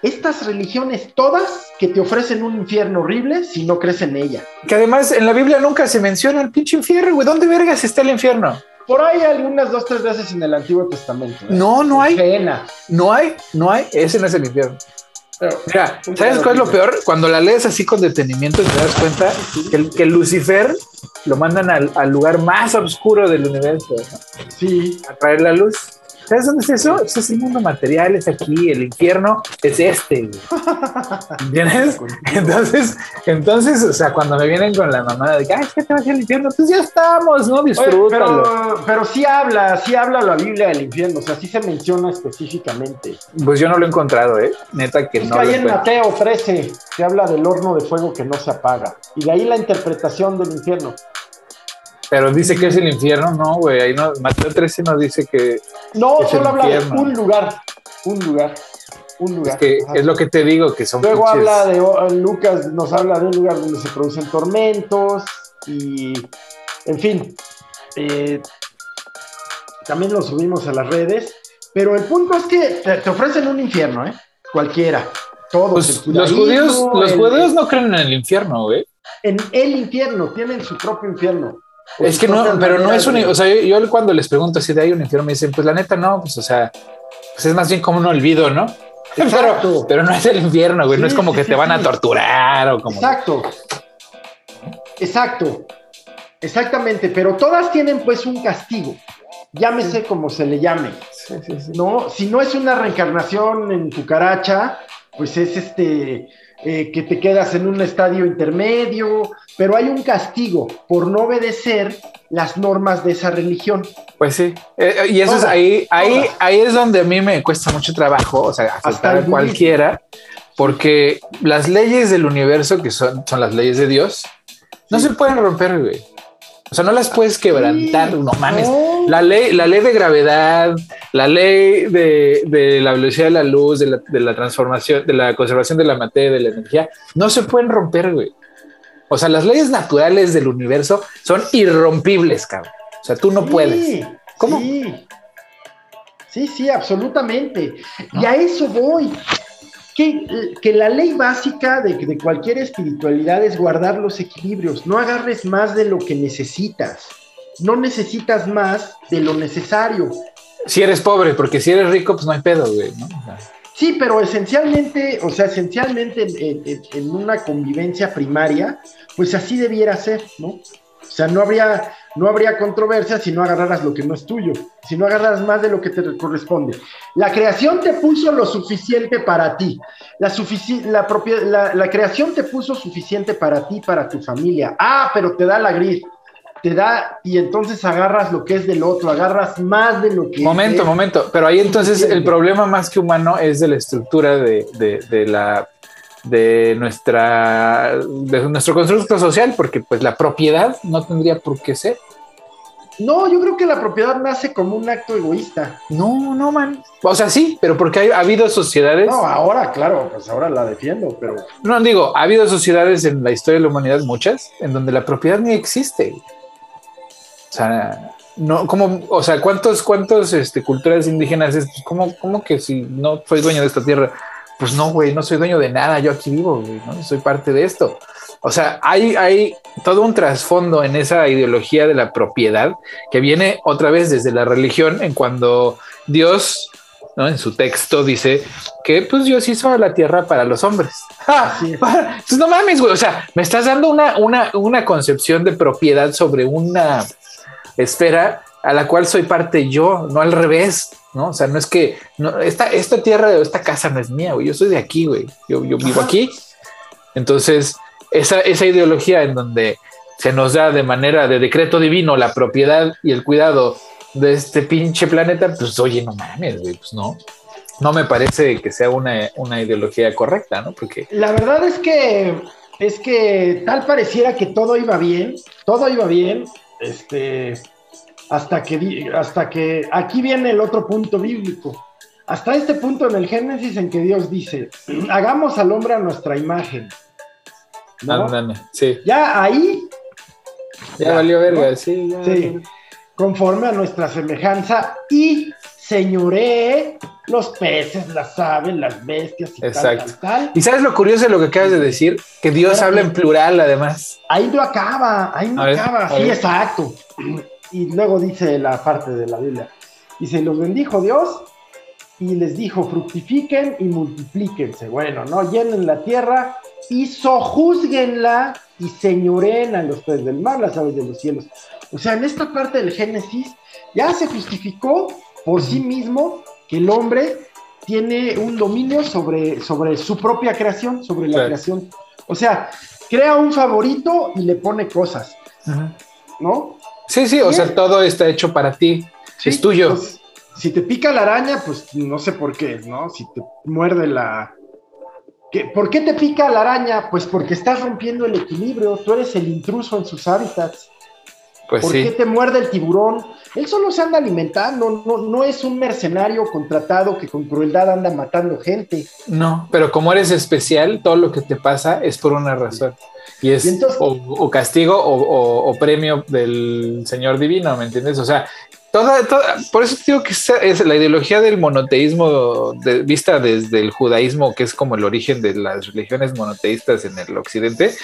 estas religiones todas que te ofrecen un infierno horrible si no crees en ella. Que además en la Biblia nunca se menciona el pinche infierno, güey. ¿Dónde vergas está el infierno? Por ahí algunas dos, tres veces en el Antiguo Testamento. ¿eh? No, no hay. No hay, no hay. Ese no es el infierno. Mira, ¿sabes cuál es lo peor? Cuando la lees así con detenimiento te das cuenta que, que Lucifer lo mandan al, al, lugar más oscuro del universo. Sí. A traer la luz. ¿Sabes dónde es eso? Eso es el mundo material, es aquí, el infierno es este. ¿Entiendes? Entonces, entonces, o sea, cuando me vienen con la mamada de que, ay, es que te vas al infierno, pues ya estamos, ¿no? Disfrútalo. pero, pero sí habla, sí habla la Biblia del infierno, o sea, sí se menciona específicamente. Pues yo no lo he encontrado, ¿eh? Neta que no. Que hay en Mateo 13, se habla del horno de fuego que no se apaga. Y de ahí la interpretación del infierno. Pero dice que es el infierno, no, güey. Ahí no, Mateo 13 nos dice que. No, solo habla de un lugar. Un lugar. Un lugar. Es, que es lo que te digo, que son. Luego habla de. Lucas nos habla de un lugar donde se producen tormentos y. En fin. Eh, también lo subimos a las redes. Pero el punto es que te, ofrecen un infierno, ¿eh? Cualquiera. Todos. Pues, los judíos, los judíos no creen en el infierno, güey. En el infierno, tienen su propio infierno. Es que no, pero no es un, o sea, yo, cuando les pregunto si de ahí un infierno me dicen, pues la neta no, pues o sea, pues es más bien como un olvido, ¿no? Pero, pero no es el infierno, güey, no es como que te van a torturar o como. Exacto. Exacto. Exactamente, pero todas tienen pues un castigo. Llámese como se le llame. ¿No? Si no es una reencarnación en cucaracha, pues es este eh, que te quedas en un estadio intermedio, pero hay un castigo por no obedecer las normas de esa religión. Pues sí, eh, eh, y eso es ahí, ahí, ahí es donde a mí me cuesta mucho trabajo, o sea, aceptar a cualquiera, porque las leyes del universo, que son, son las leyes de Dios, no se pueden romper, güey. O sea, no las puedes quebrantar, no mames. La ley, la ley de gravedad, la ley de, la velocidad de la luz, de la, transformación, de la conservación de la materia, de la energía, no se pueden romper, güey. O sea, las leyes naturales del universo son irrompibles, cabrón. O sea, tú no puedes. ¿Cómo? Sí. Sí, sí, absolutamente. Y a eso voy que, la ley básica de, de cualquier espiritualidad es guardar los equilibrios, no agarres más de lo que necesitas, no necesitas más de lo necesario. Si eres pobre, porque si eres rico, pues no hay pedo, güey. Sí, pero esencialmente, o sea, esencialmente en, una convivencia primaria, pues así debiera ser, ¿no? O sea, no habría, no habría controversia si no agarraras lo que no es tuyo, si no agarraras más de lo que te corresponde. La creación te puso lo suficiente para ti. La, la, la, creación te puso suficiente para ti, para tu familia. Ah, pero te da la gris. te da, y entonces agarras lo que es del otro, agarras más de lo que... Momento, momento, pero ahí entonces el problema más que humano es de la estructura de, de, la de nuestra de nuestro constructo social porque pues la propiedad no tendría por qué ser no, yo creo que la propiedad nace como un acto egoísta. No, no, man. O sea, sí, pero porque ha habido sociedades. No, ahora, claro, pues ahora la defiendo, pero. No, digo, ha habido sociedades en la historia de la humanidad, muchas, en donde la propiedad ni existe. O sea, no, como, o sea, ¿cuántos, cuántos este, culturas indígenas es? Pues, ¿cómo, ¿Cómo que si no soy dueño de esta tierra? Pues no, güey, no soy dueño de nada, yo aquí vivo, güey, ¿no? Soy parte de esto. O sea, hay, hay todo un trasfondo en esa ideología de la propiedad que viene otra vez desde la religión, en cuando Dios, ¿no? en su texto, dice que pues Dios hizo la tierra para los hombres. Pues no mames, güey. O sea, me estás dando una, una, una concepción de propiedad sobre una esfera a la cual soy parte yo, no al revés, ¿no? O sea, no es que no, esta, esta tierra o esta casa no es mía, güey. Yo soy de aquí, güey. Yo, yo vivo aquí. Entonces, esa, esa ideología en donde se nos da de manera de decreto divino la propiedad y el cuidado de este pinche planeta, pues oye, no mames, güey, pues no. No me parece que sea una, una ideología correcta, ¿no? Porque. La verdad es que es que tal pareciera que todo iba bien, todo iba bien, este, hasta que, hasta que aquí viene el otro punto bíblico. Hasta este punto en el Génesis en que Dios dice, hagamos al hombre a nuestra imagen, sí. Ya ahí. Ya, valió verga, sí, sí. Conforme a nuestra semejanza y señoré los peces, las aves, las bestias y Exacto. Tal, ¿Y sabes lo curioso de lo que acabas de decir? Que Dios habla en plural, además. Ahí no acaba, ahí no acaba. sí, exacto. Y luego dice la parte de la Biblia. Dice, los bendijo Dios y les dijo, fructifiquen y multiplíquense. Bueno, ¿no? Llenen la tierra y sojuzguenla y señoren a los peces del mar, las aves de los cielos. O sea, en esta parte del Génesis ya se justificó por sí mismo que el hombre tiene un dominio sobre, sobre su propia creación, sobre la creación. O sea, crea un favorito y le pone cosas, ¿no? Sí, sí, o sea, todo está hecho para ti, es tuyo. Pues, si te pica la araña, pues no sé por qué, ¿no? Si te muerde la, ¿Por qué te pica la araña? Pues porque estás rompiendo el equilibrio, tú eres el intruso en sus hábitats. Pues ¿Por qué te muerde el tiburón? Él solo se anda alimentando, no, no es un mercenario contratado que con crueldad anda matando gente. No, pero como eres especial, todo lo que te pasa es por una razón. Y es o, castigo o, o, premio del Señor Divino, ¿me entiendes? O sea, Toda, toda, por eso digo que es la ideología del monoteísmo vista desde el judaísmo, que es como el origen de las religiones monoteístas en el occidente,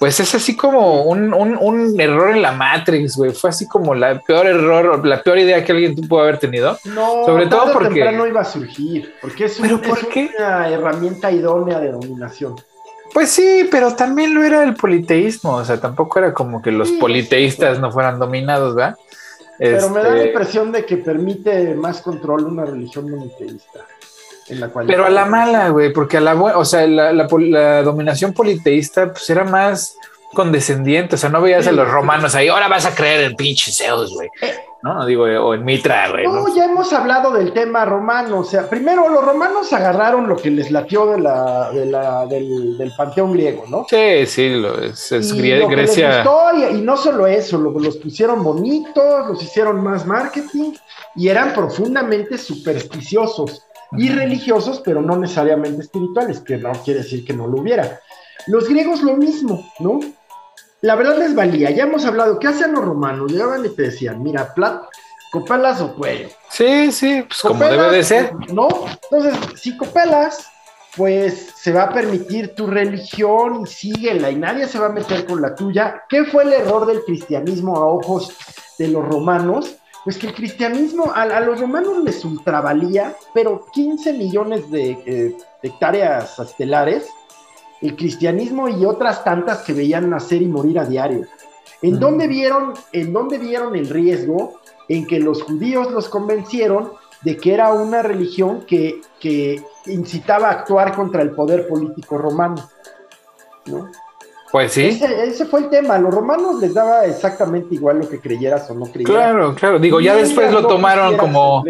pues es así como un, un, error en la Matrix, güey. Fue así como la peor error, la peor idea que alguien pudo haber tenido. No, sobre todo porque no iba a surgir, porque es, una herramienta idónea de dominación. Pues sí, pero también lo era el politeísmo, o sea, tampoco era como que los politeístas no fueran dominados, ¿verdad? Pero me da la este, impresión de que permite más control una religión monoteísta. Pero a la mala, güey, porque a la o sea, la, dominación politeísta pues era más condescendiente, o sea, no veías a los romanos ahí, ahora vas a creer en pinche Zeus, güey. Eh, ¿no? Digo, o en Mitra, güey. No, ya hemos hablado del tema romano. O sea, primero los romanos agarraron lo que les latió de la, de la, del, panteón griego, ¿no? Sí, sí, lo, es, es Grecia. y, no solo eso, los pusieron bonitos, los hicieron más marketing y eran profundamente supersticiosos y religiosos, pero no necesariamente espirituales, que no quiere decir que no lo hubiera. Los griegos lo mismo, ¿no? la verdad les valía. Ya hemos hablado, ¿qué hacían los romanos? Llegaban y te decían, mira, plat, copelas o cuello. Sí, sí, pues como debe de ser. ¿No? Entonces, si copelas, pues se va a permitir tu religión y síguela y nadie se va a meter con la tuya. ¿Qué fue el error del cristianismo a ojos de los romanos? Pues que el cristianismo a, los romanos les ultravalía, pero 15 millones de eh, hectáreas estelares el cristianismo y otras tantas que veían nacer y morir a diario. ¿En, dónde, vieron, ¿En dónde vieron el riesgo en que los judíos los convencieron de que era una religión que, que incitaba a actuar contra el poder político romano? ¿no? Pues sí. Ese, fue el tema. A los romanos les daba exactamente igual lo que creyeras o no creyeras. Claro, claro. Digo, ya después lo tomaron como.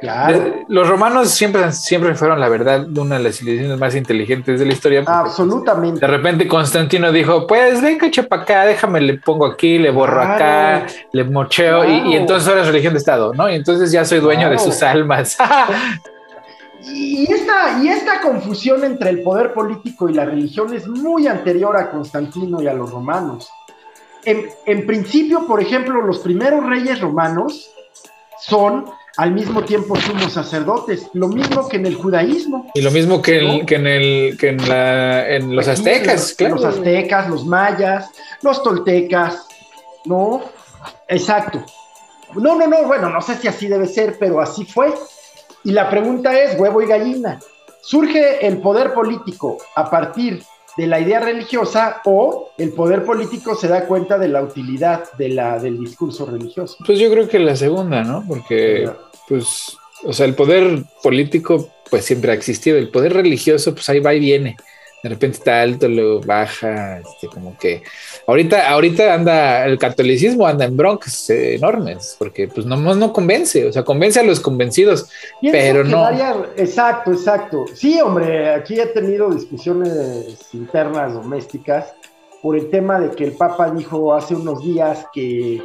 Claro. Los romanos siempre, siempre fueron, la verdad, una de las civilizaciones más inteligentes de la historia. Pues, Absolutamente. De repente Constantino dijo: Pues venga, chepa acá, déjame, le pongo aquí, le borro acá, le mocheo. Y, entonces ahora es religión de Estado, ¿no? Y entonces ya soy dueño de sus almas. Y esta, y esta confusión entre el poder político y la religión es muy anterior a Constantino y a los romanos. En, principio, por ejemplo, los primeros reyes romanos son al mismo tiempo sumos sacerdotes, lo mismo que en el judaísmo. Y lo mismo que, en, el, que en, la, en los aztecas, claro. Los aztecas, los mayas, los toltecas, ¿no? Exacto. No, no, no, bueno, no sé si así debe ser, pero así fue. Y la pregunta es, huevo y gallina, ¿surge el poder político a partir de la idea religiosa o el poder político se da cuenta de la utilidad de la, del discurso religioso? Pues yo creo que la segunda, ¿no? Porque, pues, o sea, el poder político pues siempre ha existido, el poder religioso pues ahí va y viene de repente está alto, luego baja, este, como que ahorita, ahorita anda, el catolicismo anda en broncas enormes, porque pues no, no convence, o sea, convence a los convencidos, pero no. exacto, exacto. Sí, hombre, aquí he tenido discusiones internas domésticas por el tema de que el Papa dijo hace unos días que,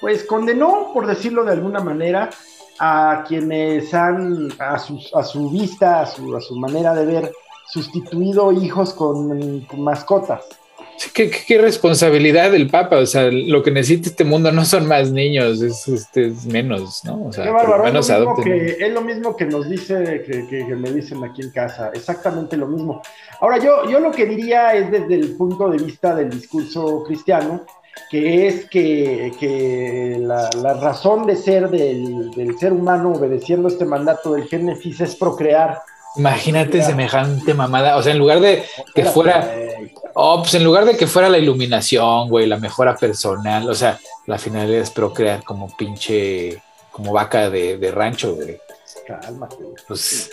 pues, condenó, por decirlo de alguna manera, a quienes han, a, a su vista, a su, a su manera de ver, sustituido hijos con, mascotas. Sí, ¿qué, responsabilidad del Papa, o sea, lo que necesita este mundo no son más niños, es, este, menos, ¿no? O sea, qué bárbaro, es, lo mismo que, es lo mismo que nos dice, que, me dicen aquí en casa, exactamente lo mismo. Ahora, yo, yo lo que diría es desde el punto de vista del discurso cristiano, que es que, la, razón de ser del, del ser humano obedeciendo este mandato del Génesis es procrear Imagínate semejante mamada. O sea, en lugar de que fuera. Oh, pues en lugar de que fuera la iluminación, güey, la mejora personal. O sea, la finalidad es procrear como pinche. Como vaca de, rancho, güey. Cálmate. Pues.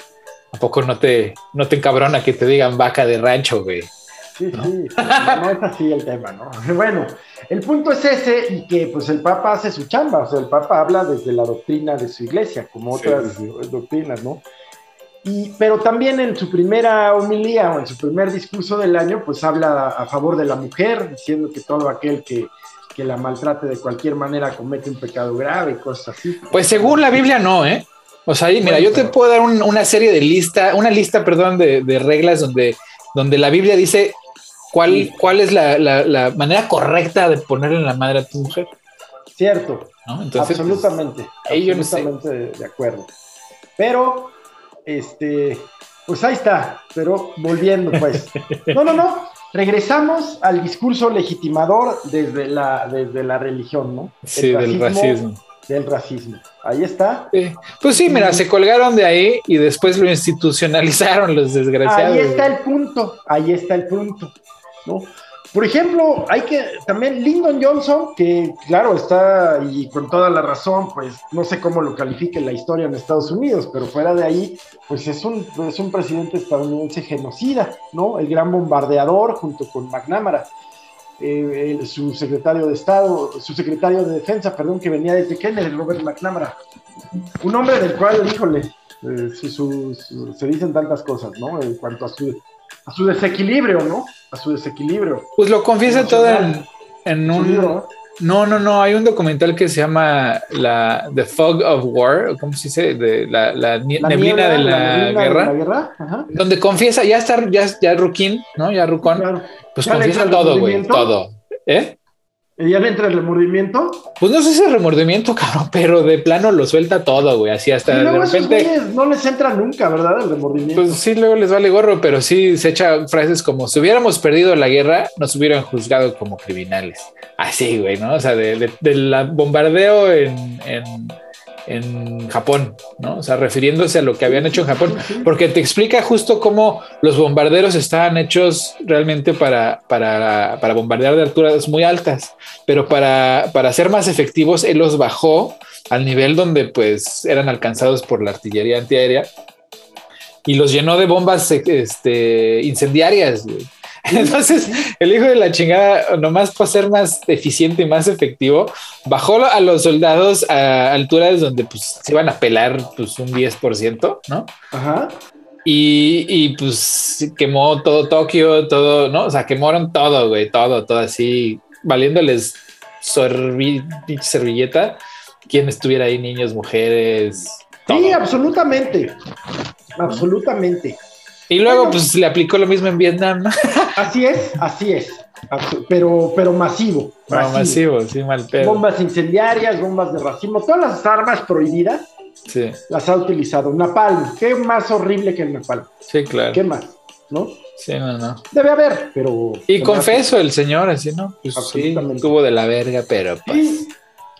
¿A poco no te, no te encabrona que te digan vaca de rancho, güey? Sí, sí, no es así el tema, ¿no? Bueno, el punto es ese y que pues el Papa hace su chamba, o sea, el Papa habla desde la doctrina de su iglesia, como otras doctrinas, ¿no? Pero también en su primera homilía o en su primer discurso del año, pues habla a, favor de la mujer, diciendo que todo aquel que, la maltrate de cualquier manera comete un pecado grave y cosas así. Pues según la Biblia no, ¿eh? O sea, mira, yo te puedo dar una serie de lista, una lista, perdón, de, reglas donde, donde la Biblia dice cuál, cuál es la, manera correcta de ponerle en la madre a tu mujer. Cierto. absolutamente. Pues, absolutamente de acuerdo. Pero este, pues ahí está, pero volviendo pues. No, no, no. Regresamos al discurso legitimador desde la, desde la religión, ¿no? sí, del racismo. Del racismo. Ahí está. Pues sí, mira, se colgaron de ahí y después lo institucionalizaron los desgraciados. Ahí está el punto, ahí está el punto, ¿no? Por ejemplo, hay que también Lyndon Johnson, que claro está y con toda la razón, pues no sé cómo lo califique la historia en Estados Unidos, pero fuera de ahí, pues es un, es un presidente estadounidense genocida, ¿no? El gran bombardeador junto con McNamara. Eh, su secretario de Estado, su secretario de Defensa, perdón, que venía desde Kennedy, Robert McNamara. Un hombre del cual, híjole, eh, se dicen tantas cosas, ¿no? En cuanto a su, a su desequilibrio, ¿no? A su desequilibrio. Pues lo confiesa todo en, un... No, no, no, hay un documental que se llama la The Fog of War, ¿cómo se dice? De la, neblina, de la, guerra. Donde confiesa, ya está, ya, ya Rukin, ¿no? Ya Rucón, pues confiesa todo, güey, todo. ¿Eh? ¿Y ya le entra el remordimiento? Pues no sé si es remordimiento, cabrón, pero de plano lo suelta todo, güey. Así hasta de repente. no les entra nunca, ¿verdad? El remordimiento. Pues sí, luego les vale gorro, pero sí se echa frases como: si hubiéramos perdido la guerra, nos hubieran juzgado como criminales. Así, güey, ¿no? O sea, del de, bombardeo en en Japón, ¿no? O sea, refiriéndose a lo que habían hecho en Japón, porque te explica justo cómo los bombarderos estaban hechos realmente para, para, para bombardear de alturas muy altas, pero para, para ser más efectivos, él los bajó al nivel donde pues eran alcanzados por la artillería antiaérea y los llenó de bombas este, incendiarias. Entonces, el hijo de la chingada, nomás para ser más eficiente y más efectivo, bajó a los soldados a alturas donde pues se iban a pelar pues un 10%, ¿no? Ajá. Y, y, pues quemó todo Tokio, todo, ¿no? O sea, quemaron todo, güey, todo, todo así, valiéndoles servilleta. Quien estuviera ahí, niños, mujeres. Sí, absolutamente. Absolutamente. Y luego, pues le aplicó lo mismo en Vietnam. Así es, así es. Pero, pero masivo. Masivo, sí, mal pedo. Bombas incendiarias, bombas de racimo, todas las armas prohibidas Sí. Las ha utilizado. Napalm, ¿qué más horrible que el Napalm? Sí, claro. ¿Qué más? ¿No? Sí, no, no. Debe haber, pero. Y confeso, el señor, así, ¿no? Pues sí, tuvo de la verga, pero. Pues.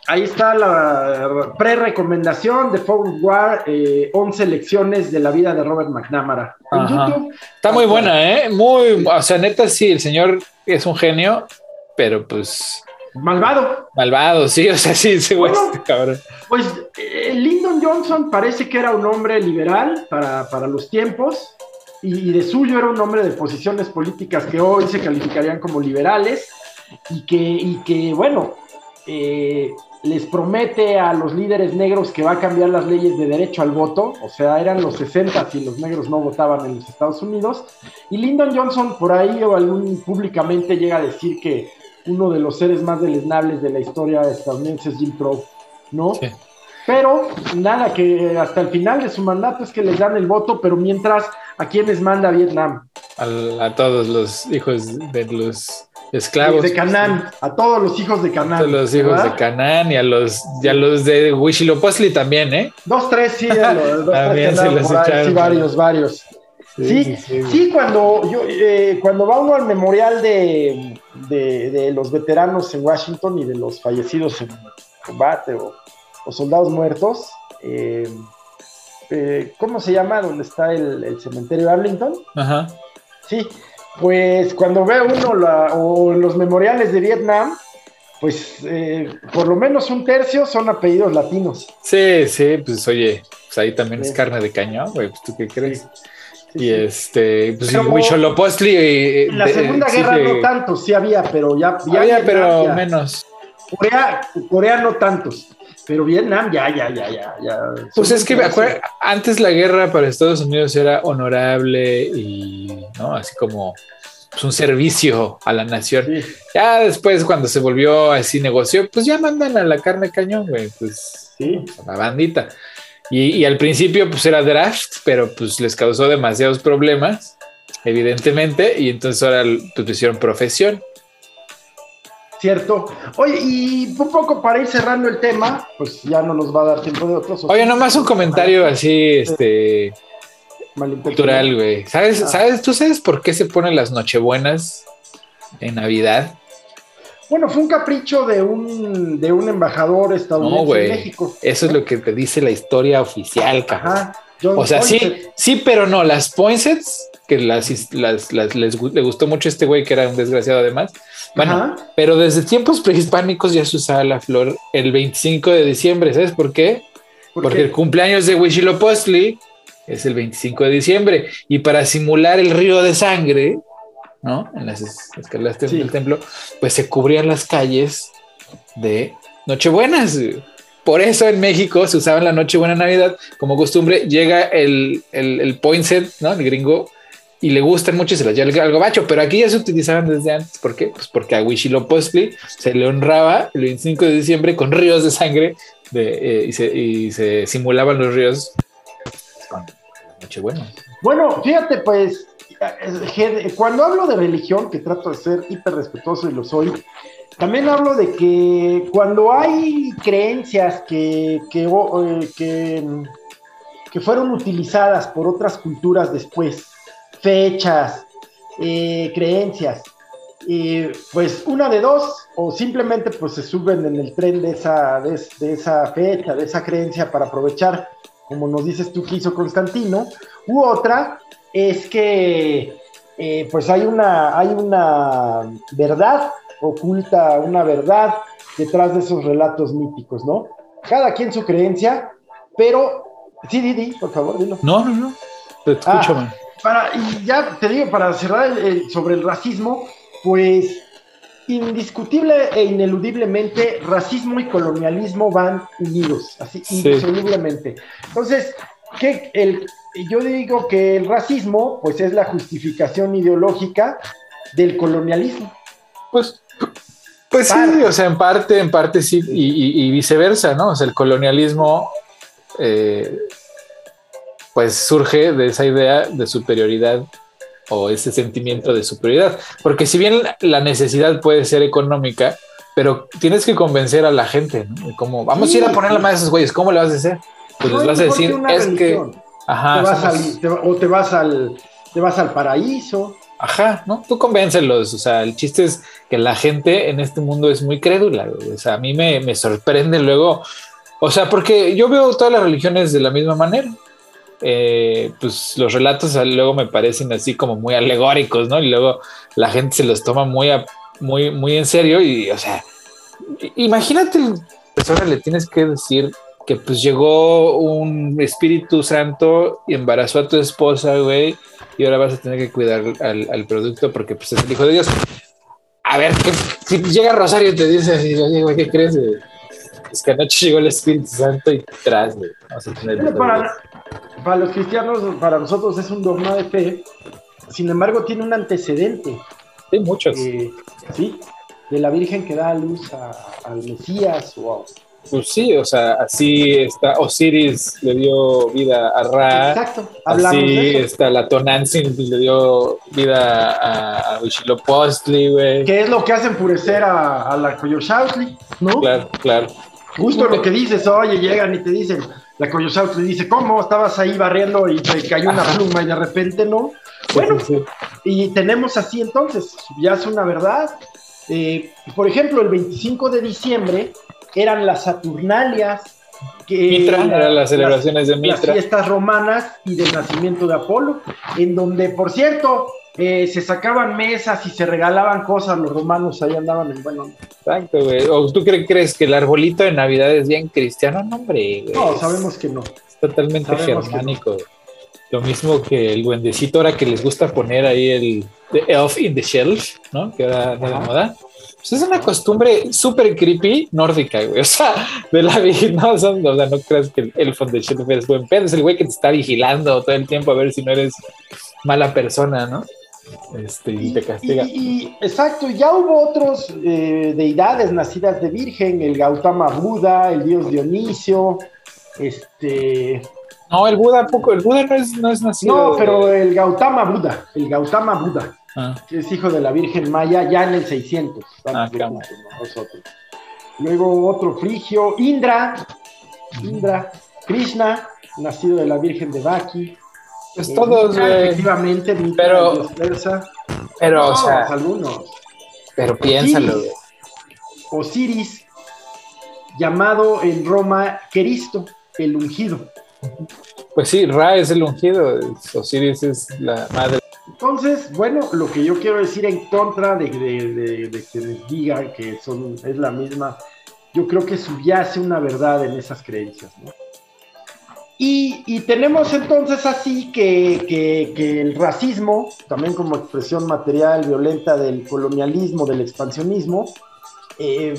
Ahí está la pre-recomendación de Forward War, eh, 11 lecciones de la vida de Robert McNamara. En YouTube. Está muy buena, ¿eh? Muy, o sea, neta, sí, el señor es un genio, pero pues Malvado. Malvado, sí, o sea, sí, sí, bueno, cabrón. Pues eh, Lyndon Johnson parece que era un hombre liberal para, los tiempos y, de suyo era un hombre de posiciones políticas que hoy se calificarían como liberales y que, y que bueno, eh, les promete a los líderes negros que va a cambiar las leyes de derecho al voto, o sea, eran los 60 si los negros no votaban en los Estados Unidos, y Lyndon Johnson por ahí o algún públicamente llega a decir que uno de los seres más deleznables de la historia estadounidense es Jim Crow, ¿no? Pero nada, que hasta el final de su mandato es que les dan el voto, pero mientras, ¿a quiénes manda Vietnam? A, todos los hijos de los esclavos. De Canaán, a todos los hijos de Canaán. A todos los hijos de Canaán y a los, y los de Huitzilopochtli también, ¿eh? Dos, tres, sí, dos, también se los echaron. Sí, varios, varios. Sí, sí, cuando, yo, eh, cuando va uno al memorial de, los veteranos en Washington y de los fallecidos en combate o, soldados muertos, eh, eh, ¿cómo se llama? Donde está el, cementerio de Arlington. Ajá. Sí, pues cuando ve uno o los memoriales de Vietnam, pues por lo menos un tercio son apellidos latinos. Sí, sí, pues oye, pues ahí también es carne de cañón, güey, pues, ¿tú qué crees? y este, pues Huicholopostli. Eh, en la Segunda Guerra no tantos, sí había, pero ya. había, pero menos. Corea, Corea no tantos. Pero Vietnam, ya, ya, ya, ya. ya. Pues es que acuerdo, antes la guerra para Estados Unidos era honorable y, ¿no? Así como pues, un servicio a la nación. Ya después, cuando se volvió así negocio, pues ya mandan a la carne cañón, güey, pues sí. a la bandita. Y, al principio pues era draft, pero pues les causó demasiados problemas, evidentemente, y entonces ahora pues hicieron profesión. Cierto. Oye, y un poco para ir cerrando el tema, pues ya no nos va a dar tiempo de otros. Oye, nomás un comentario así, este, cultural, güey. ¿Sabes, ah. ¿Sabes, tú sabes por qué se ponen las nochebuenas en Navidad? Bueno, fue un capricho de un, de un embajador estadounidense en México. Eso es lo que te dice la historia oficial, cabrón. o sea, sí, sí, pero no, las poinsets, que las, las, les, le gustó mucho este güey que era un desgraciado además. Bueno, pero desde tiempos prehispánicos ya se usaba la flor el 25 de diciembre, ¿sabes por qué? Porque el cumpleaños de Huitzilopochtli es el 25 de diciembre y para simular el río de sangre, ¿no? En las escaleras del templo, pues se cubrían las calles de Nochebuenas. Por eso en México se usaba la Nochebuena Navidad como costumbre. Llega el, el, el poinset, ¿no? El gringo, y le gustan mucho y se las lleva al gabacho, pero aquí ya se utilizaban desde antes. ¿Por qué? Pues porque a Huitzilopochtli se le honraba el 25 de diciembre con ríos de sangre de, eh, y, se, y, se, simulaban los ríos. Bueno, fíjate, pues cuando hablo de religión, que trato de ser hiper respetuoso y lo soy, también hablo de que cuando hay creencias que, que, eh, que, fueron utilizadas por otras culturas después, fechas, eh, creencias, pues una de dos, o simplemente pues se suben en el tren de esa, de, de esa fecha, de esa creencia para aprovechar, como nos dices tú que hizo Constantino, u otra es que eh, pues hay una, hay una verdad oculta, una verdad detrás de esos relatos míticos, ¿no? Cada quien su creencia, pero sí, Didi, por favor, dilo. No, no, no. Te escucho, ah, para, y ya te digo, para cerrar sobre el racismo, pues indiscutible e ineludiblemente, racismo y colonialismo van unidos, así, indisolublemente. Entonces, que el, yo digo que el racismo, pues es la justificación ideológica del colonialismo. Pues, pues sí, o sea, en parte, en parte sí, y, viceversa, ¿no? O sea, el colonialismo, eh, pues surge de esa idea de superioridad o ese sentimiento de superioridad. Porque si bien la necesidad puede ser económica, pero tienes que convencer a la gente, ¿no? Como, vamos a ir a ponerle más a esos güeyes, ¿cómo le vas a hacer? Pues les vas a decir, es que... Ajá, o te vas al, te vas al paraíso. Ajá, ¿no? Tú convéncelos, o sea, el chiste es que la gente en este mundo es muy crédula, o sea, a mí me, me sorprende luego, o sea, porque yo veo todas las religiones de la misma manera, eh, pues los relatos luego me parecen así como muy alegóricos, ¿no? Y luego la gente se los toma muy, muy, muy en serio y, o sea, imagínate, persona le tienes que decir que pues llegó un Espíritu Santo y embarazó a tu esposa, güey, y ahora vas a tener que cuidar al, producto porque pues es el hijo de Dios. A ver, si llega Rosario y te dice, güey, ¿qué crees? Es que anoche llegó el Espíritu Santo y tras, güey. Vamos a tener para los cristianos, para nosotros es un dogma de fe, sin embargo tiene un antecedente. Sí, muchos. Eh, sí, de la Virgen que da a luz al Mesías o Pues sí, o sea, así está Osiris le dio vida a Ra. Exacto, hablamos así está la Tonantzin le dio vida a, a Huitzilopochtli, güey. Que es lo que hace enfurecer a, a la Coyoshautli, ¿no? Claro, claro. Justo lo que dices, oye, llegan y te dicen, la Coyosaut le dice, ¿cómo? Estabas ahí barriendo y te cayó una pluma y de repente no. Bueno, y tenemos así entonces, ya es una verdad. Eh, por ejemplo, el 25 de diciembre eran las Saturnalias. Que Mitra, eran las celebraciones de Mitra. Las fiestas romanas y del nacimiento de Apolo, en donde, por cierto, eh, se sacaban mesas y se regalaban cosas, los romanos ahí andaban en bueno. Exacto, güey. ¿O tú crees que el arbolito de Navidad es bien cristiano? No, hombre, güey. No, sabemos que no. Es totalmente germánico. Lo mismo que el duendecito ahora que les gusta poner ahí el Elf in the Shelf, ¿no? Que ahora de la moda. Pues es una costumbre súper creepy nórdica, güey. O sea, de la no, o sea, no creas que el Elf in the Shelf es buen pedo. Es el güey que te está vigilando todo el tiempo a ver si no eres mala persona, ¿no? Este, y, te castiga. Y, exacto, ya hubo otros eh, deidades nacidas de virgen, el Gautama Buda, el dios Dionisio, este... No, el Buda poco, el Buda no es, no es nacido. No, pero el Gautama Buda, el Gautama Buda, ah. que es hijo de la Virgen Maya ya en el 600. Ah, Luego otro frigio, Indra, Indra, Krishna, nacido de la Virgen de Baki. Pues todos, Efectivamente, pero, pero, o sea, algunos. Pero piénsalo, Osiris, llamado en Roma Queristo, el ungido. Pues sí, Ra es el ungido, Osiris es la madre. Entonces, bueno, lo que yo quiero decir en contra de, de, de que les digan que son, es la misma, yo creo que subyace una verdad en esas creencias, ¿no? Y, tenemos entonces así que, el racismo, también como expresión material violenta del colonialismo, del expansionismo, eh,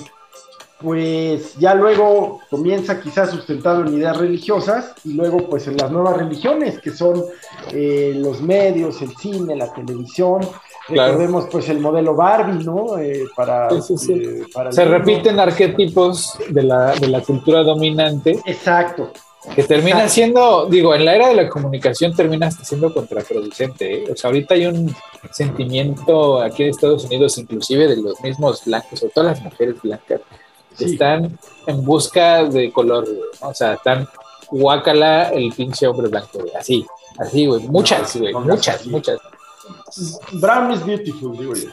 pues ya luego comienza quizás sustentado en ideas religiosas y luego pues en las nuevas religiones que son eh, los medios, el cine, la televisión. Recordemos pues el modelo Barbie, ¿no? Eh, para, Se repiten arquetipos de la, de la cultura dominante. Exacto. Que termina siendo, digo, en la era de la comunicación termina siendo contraproducente. ¿eh? O sea, ahorita hay un sentimiento aquí en Estados Unidos, inclusive de los mismos blancos, sobre todo las mujeres blancas, que están en busca de color, o sea, están guácala el pinche hombre blanco, así, así, güey, muchas, güey, muchas, muchas. Brown is beautiful, digo yo.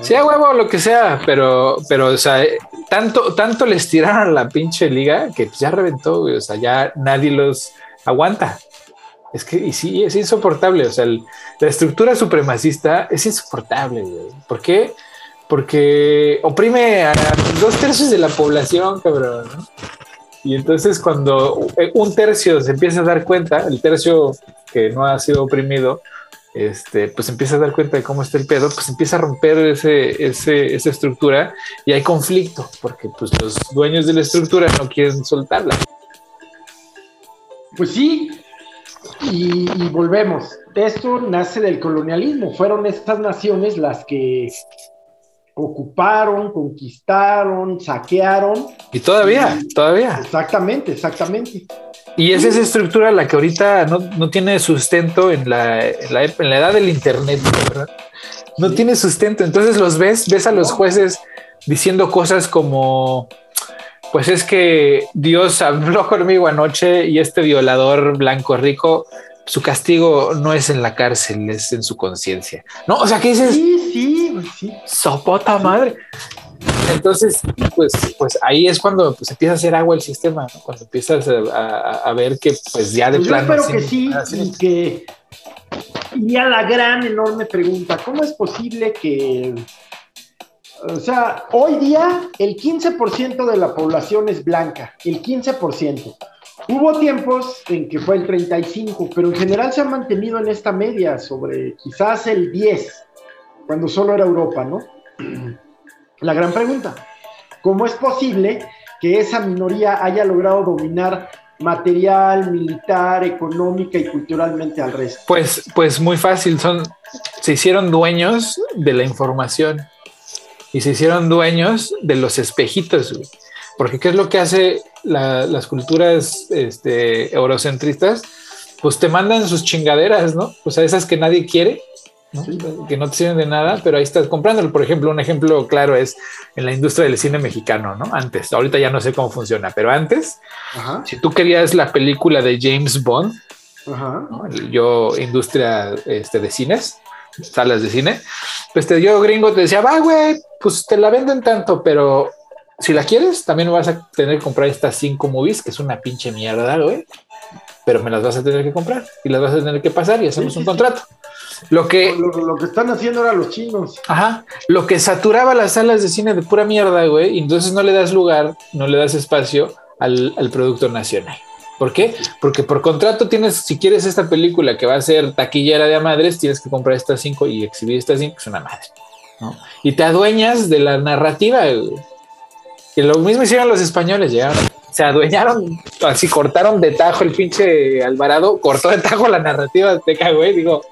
Sea huevo lo que sea, pero, pero, o sea, tanto, tanto les tiraron la pinche liga que ya reventó, O sea, ya nadie los aguanta. Es que, y sí, es insoportable. O sea, la estructura supremacista es insoportable, güey. ¿Por qué? Porque oprime a dos tercios de la población, cabrón. Y entonces cuando un tercio se empieza a dar cuenta, el tercio que no ha sido oprimido, este, pues empieza a dar cuenta de cómo está el pedo, pues empieza a romper ese, esa estructura y hay conflicto, porque pues los dueños de la estructura no quieren soltarla. Pues sí, y, volvemos. Esto nace del colonialismo. Fueron estas naciones las que ocuparon, conquistaron, saquearon. Y todavía, todavía. Exactamente, exactamente. Y es esa estructura la que ahorita no, tiene sustento en la, en la, edad del Internet, ¿verdad? No tiene sustento. Entonces los ves, ves a los jueces diciendo cosas como, pues es que Dios habló conmigo anoche y este violador blanco rico, su castigo no es en la cárcel, es en su conciencia. No, o sea, ¿qué dices? Sí, sí, sí. Sopota madre. Entonces, pues, pues ahí es cuando pues, empieza a hacer agua el sistema, cuando empiezas a, ver que pues ya de pues plano... Yo espero que sí, y que... Y a la gran, enorme pregunta, ¿cómo es posible que... O sea, hoy día el 15% de la población es blanca, el 15%. Hubo tiempos en que fue el 35, pero en general se ha mantenido en esta media sobre quizás el 10, cuando solo era Europa, ¿no? La gran pregunta, ¿cómo es posible que esa minoría haya logrado dominar material, militar, económica y culturalmente al resto? Pues, pues muy fácil, son, se hicieron dueños de la información y se hicieron dueños de los espejitos, Porque ¿qué es lo que hace las culturas este, eurocentristas? Pues te mandan sus chingaderas, ¿no? O sea, esas que nadie quiere, que no te sirven de nada, pero ahí estás comprándolo. Por ejemplo, un ejemplo claro es en la industria del cine mexicano, ¿no? Antes, ahorita ya no sé cómo funciona, pero antes, si tú querías la película de James Bond, yo, industria este, de cines, salas de cine, pues te, yo gringo te decía, va, güey, pues te la venden tanto, pero si la quieres, también vas a tener que comprar estas cinco movies, que es una pinche mierda, güey, pero me las vas a tener que comprar y las vas a tener que pasar y hacemos un contrato. Lo que, lo, que están haciendo ahora los chinos. Ajá. Lo que saturaba las salas de cine de pura mierda, güey. Y entonces no le das lugar, no le das espacio al, producto nacional. ¿Por qué? Porque por contrato tienes, si quieres esta película que va a ser taquillera de a madres, tienes que comprar estas cinco y exhibir estas cinco, es una madre. ¿no? Y te adueñas de la narrativa, güey. Y lo mismo hicieron los españoles, llegaron, se adueñaron, así cortaron de tajo el pinche Alvarado, cortó de tajo la narrativa azteca, güey. Digo,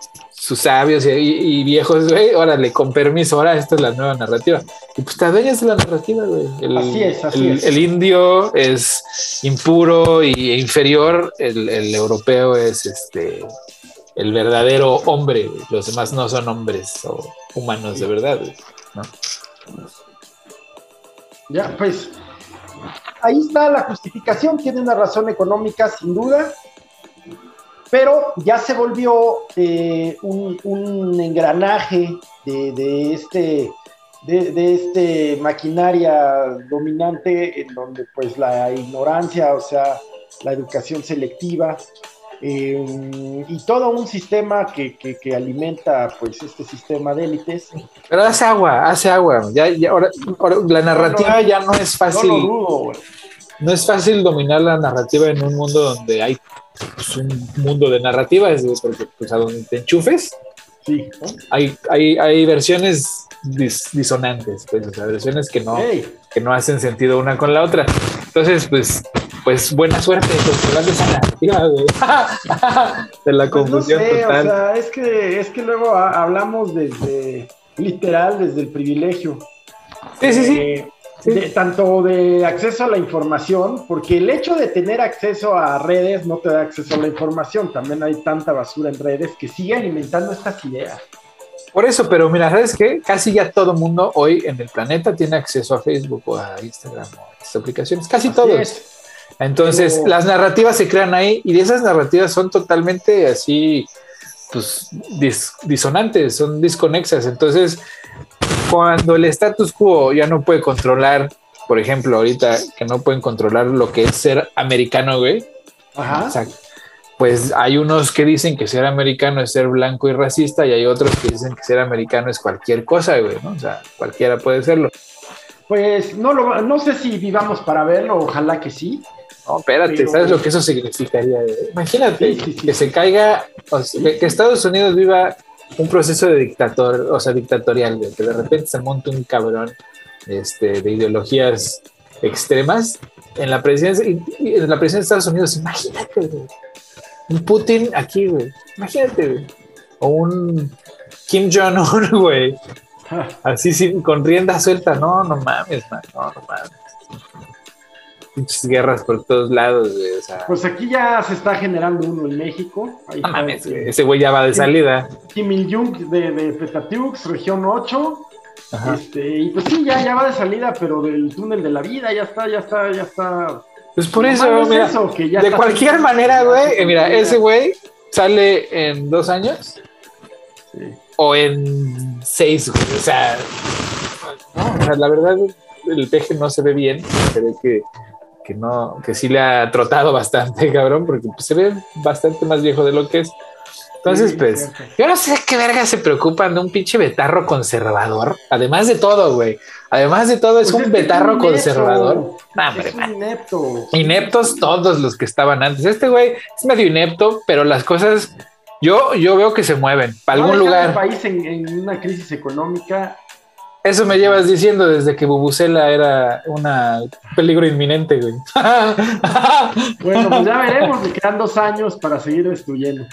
sus sabios y, viejos, güey, órale, con permiso, ahora esta es la nueva narrativa. Y pues te adueñas de la narrativa, güey. así es, así es. El indio es impuro y inferior, el, europeo es este el verdadero hombre, los demás no son hombres o humanos de verdad, ¿no? Ya, pues ahí está la justificación, tiene una razón económica sin duda, pero ya se volvió eh, un, engranaje de, este de, este maquinaria dominante en donde pues la ignorancia, o sea, la educación selectiva eh, y todo un sistema que, alimenta pues este sistema de élites. Pero hace agua, hace agua. Ya, ahora, la narrativa ya no es fácil. no es fácil dominar la narrativa en un mundo donde hay pues, un mundo de narrativas, porque pues a donde te enchufes, sí, hay, hay, hay versiones disonantes, pues, o sea, versiones que no, que no hacen sentido una con la otra. Entonces, pues, pues buena suerte narrativa, de la pues, confusión total. O sea, es que, es que luego hablamos desde, literal, desde el privilegio. Sí, sí, sí. Eh, tanto de acceso a la información, porque el hecho de tener acceso a redes no te da acceso a la información, también hay tanta basura en redes que sigue alimentando estas ideas. Por eso, pero mira, ¿sabes qué? Casi ya todo mundo hoy en el planeta tiene acceso a Facebook o a Instagram o a estas aplicaciones, casi todos. Entonces, las narrativas se crean ahí y esas narrativas son totalmente así, pues, disonantes, son desconexas. Entonces, cuando el status quo ya no puede controlar, por ejemplo, ahorita que no pueden controlar lo que es ser americano, güey. Ajá. pues hay unos que dicen que ser americano es ser blanco y racista y hay otros que dicen que ser americano es cualquier cosa, güey, ¿no? O sea, cualquiera puede serlo. Pues no, lo, no sé si vivamos para verlo, ojalá que sí. No, espérate, ¿sabes lo que eso significaría? Imagínate que se caiga, que Estados Unidos viva un proceso de dictador, o sea, dictatorial, que de repente se monta un cabrón este, de ideologías extremas en la presidencia, en la presidencia de Estados Unidos. Imagínate, Un Putin aquí, güey. Imagínate, O un Kim Jong-un, güey. Así sin, con rienda suelta. No, no mames, man. No, no mames. Muchas guerras por todos lados, güey. Pues aquí ya se está generando uno en México. no mames, ese güey ya va de salida. Kim Il-jung de, de Petatiux, región 8. Este, y pues sí, ya, ya va de salida, pero del túnel de la vida ya está, ya está, ya está. Pues por eso, mira, de cualquier manera, güey, mira, ese güey sale en dos años o en seis, güey. O sea, la verdad, el peje no se ve bien, se ve que, que no, que sí le ha trotado bastante, cabrón, porque se ve bastante más viejo de lo que es. Entonces, pues, yo no sé qué verga se preocupan de un pinche betarro conservador. Además de todo, güey. Además de todo, es pues un betarro conservador. es inepto. Ineptos todos los que estaban antes. Este güey es medio inepto, pero las cosas yo, yo veo que se mueven para algún lugar. El país en, una crisis económica. Eso me llevas diciendo desde que Bubucela era un peligro inminente, güey. bueno, pues ya veremos, le quedan dos años para seguir destruyendo.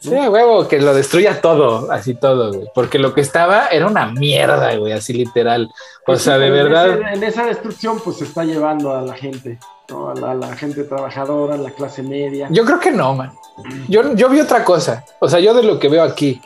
Sí, huevo, que lo destruya todo, así todo, güey. Porque lo que estaba era una mierda, güey, así literal. O pues sea, de verdad. en esa destrucción, pues se está llevando a la gente, ¿no? A la, gente trabajadora, a la clase media. Yo creo que no, man. Yo, yo vi otra cosa. O sea, yo de lo que veo aquí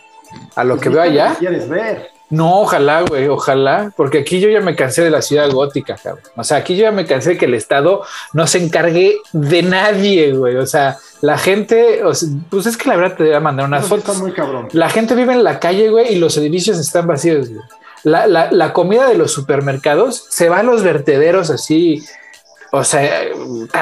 a lo pues que veo allá. ¿Quieres ver? No, ojalá, güey, ojalá, porque aquí yo ya me cansé de la ciudad gótica, cabrón. O sea, aquí yo ya me cansé de que el Estado no se encargue de nadie, güey. O sea, la gente, pues es que la verdad te voy a mandar unas fotos. muy cabrón. La gente vive en la calle, güey, y los edificios están vacíos, güey. La, la, la comida de los supermercados se va a los vertederos así. O sea,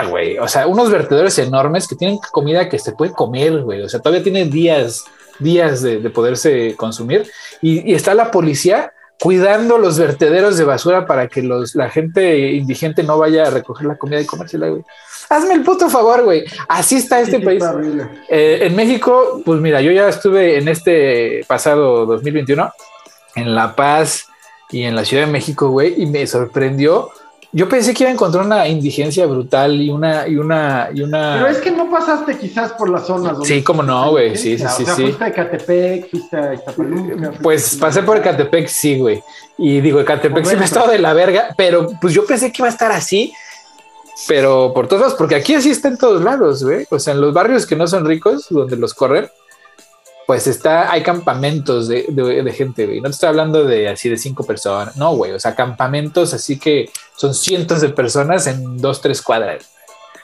güey, o sea, unos vertederos enormes que tienen comida que se puede comer, güey. O sea, todavía tienen días días de, poderse consumir. Y, está la policía cuidando los vertederos de basura para que los, la gente indigente no vaya a recoger la comida y comérsela, güey. Hazme el puto favor, güey. Así está este país. Eh, en México, pues mira, yo ya estuve en este pasado 2021 en La Paz y en la Ciudad de México, güey, y me sorprendió yo pensé que iba a encontrar una indigencia brutal y una, y una, y una. Pero es que no pasaste quizás por las zonas donde. Sí, como no, güey. Sí, sí, sí, sí. Fuiste a Ecatepec, fuiste a Iztapalapa. Pues pasé por Ecatepec, sí, güey. Y digo, Ecatepec sí me ha estado de la verga, pero pues yo pensé que iba a estar así, pero por todos lados, porque aquí así está en todos lados, güey. O sea, en los barrios que no son ricos, donde los corren, pues está, hay campamentos de, de, gente, güey. No te estoy hablando de así de cinco personas, no, güey. O sea, campamentos así que son cientos de personas en dos, tres cuadras.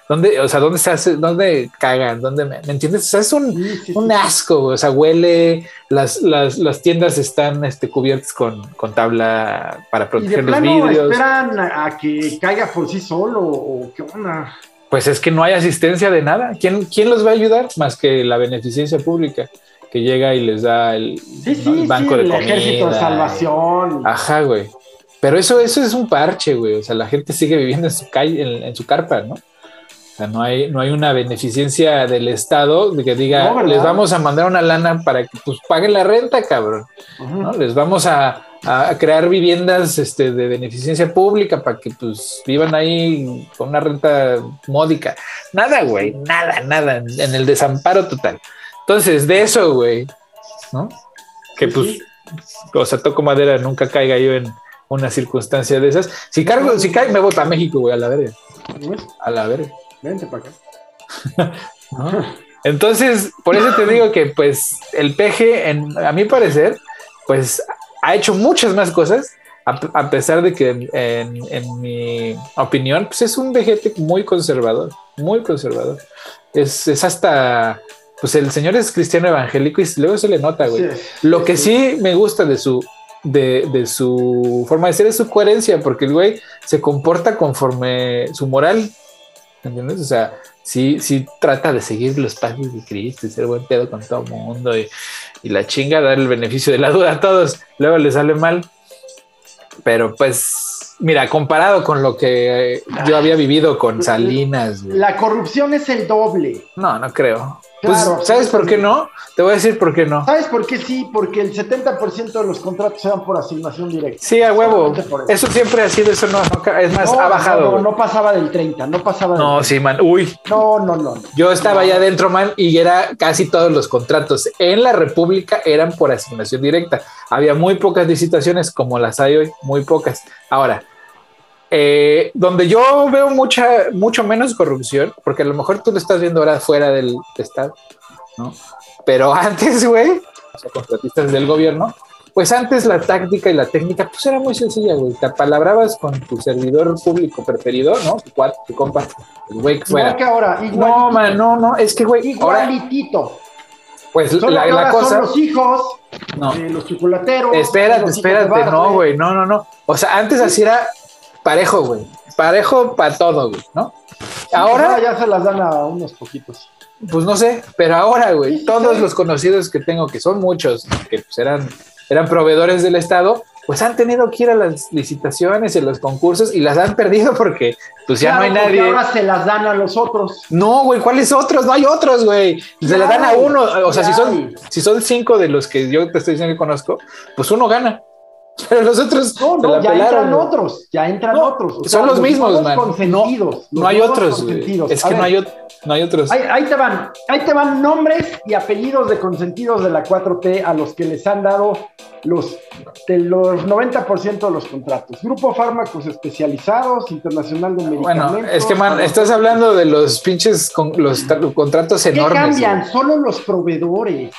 ¿Dónde, o sea, dónde se hace, dónde cagan? ¿Dónde me, entiendes? O sea, es un, asco, o sea, huele, las, las, las tiendas están este, cubiertas con, con, tabla para proteger los vidrios. esperan a, que caiga por sí solo o qué onda? Pues es que no hay asistencia de nada. ¿Quién, ¿Quién los va a ayudar más que la beneficencia pública? Que llega y les da el, banco de el ejército de salvación. Ajá, güey. Pero eso, eso es un parche, güey. O sea, la gente sigue viviendo en su calle, en, su carpa, ¿no? O sea, no hay, no hay una beneficencia del Estado de que diga, les vamos a mandar una lana para que pues paguen la renta, cabrón. ¿no? Les vamos a, crear viviendas este, de beneficencia pública para que pues vivan ahí con una renta módica. Nada, güey, nada, nada, en el desamparo total. Entonces, de eso, güey, ¿no? Que pues, o sea, toco madera, nunca caiga yo en una circunstancia de esas. Si cargo, si cae, me voy para México, güey, a la verga. A la verga. Vente para acá. Entonces, por eso te digo que, pues, el peje, en, a mi parecer, pues, ha hecho muchas más cosas, a, pesar de que, en, mi opinión, pues es un vejete muy conservador, muy conservador. Es, es hasta pues el señor es cristiano evangélico y luego se le nota, güey. Lo que sí me gusta de su, de, su forma de ser es su coherencia, porque el güey se comporta conforme su moral, ¿entiendes? O sea, sí, sí trata de seguir los pasos de Cristo y ser buen pedo con todo el mundo y, y la chinga, dar el beneficio de la duda a todos. Luego le sale mal, pero pues mira, comparado con lo que yo había vivido con Salinas. La corrupción es el doble. No, no creo. Pues, ¿sabes por qué no? Te voy a decir por qué no. ¿Sabes por qué sí? Porque el 70% de los contratos se dan por asignación directa. Sí, a huevo. Eso. siempre ha sido, eso no, es más, ha bajado. No, no, pasaba del 30, no pasaba del No, sí, man. Uy. No, no, no. Yo estaba allá adentro, man, y era casi todos los contratos en la República eran por asignación directa. Había muy pocas licitaciones como las hay hoy, muy pocas. Ahora, eh, donde yo veo mucha, mucho menos corrupción, porque a lo mejor tú lo estás viendo ahora fuera del Estado, ¿no? Pero antes, güey, o sea, contratistas del gobierno, pues antes la táctica y la técnica, pues era muy sencilla, güey. Te apalabrabas con tu servidor público preferido, ¿no? Tu tu compa, el güey que fuera. que ahora, No, man, no, no, es que, güey. Igualitito. pues la, la, cosa. Son los hijos no. de los chocolateros. Espérate, espérate, no, güey, no, no, no. O sea, antes así era parejo, güey. Parejo para todo, güey, ¿no? ahora ya se las dan a unos poquitos. Pues no sé, pero ahora, güey, todos los conocidos que tengo, que son muchos, que pues eran, eran proveedores del Estado, pues han tenido que ir a las licitaciones y los concursos y las han perdido porque pues ya no hay nadie. ahora se las dan a los otros. No, güey, ¿cuáles otros? No hay otros, güey. Se las dan a uno. O sea, si son, si son cinco de los que yo te estoy diciendo que conozco, pues uno gana. Pero los otros. No, no, ya entran otros. Ya entran otros. son los, mismos, man. Consentidos, no, hay otros. Es que no hay, no hay, otros. Ahí, te van. Ahí te van nombres y apellidos de consentidos de la 4T a los que les han dado los, de los 90% de los contratos. Grupo Fármacos Especializados, Internacional de Medicamentos. Bueno, es que, man, estás hablando de los pinches con, los contratos enormes. ¿Qué cambian? Solo los proveedores.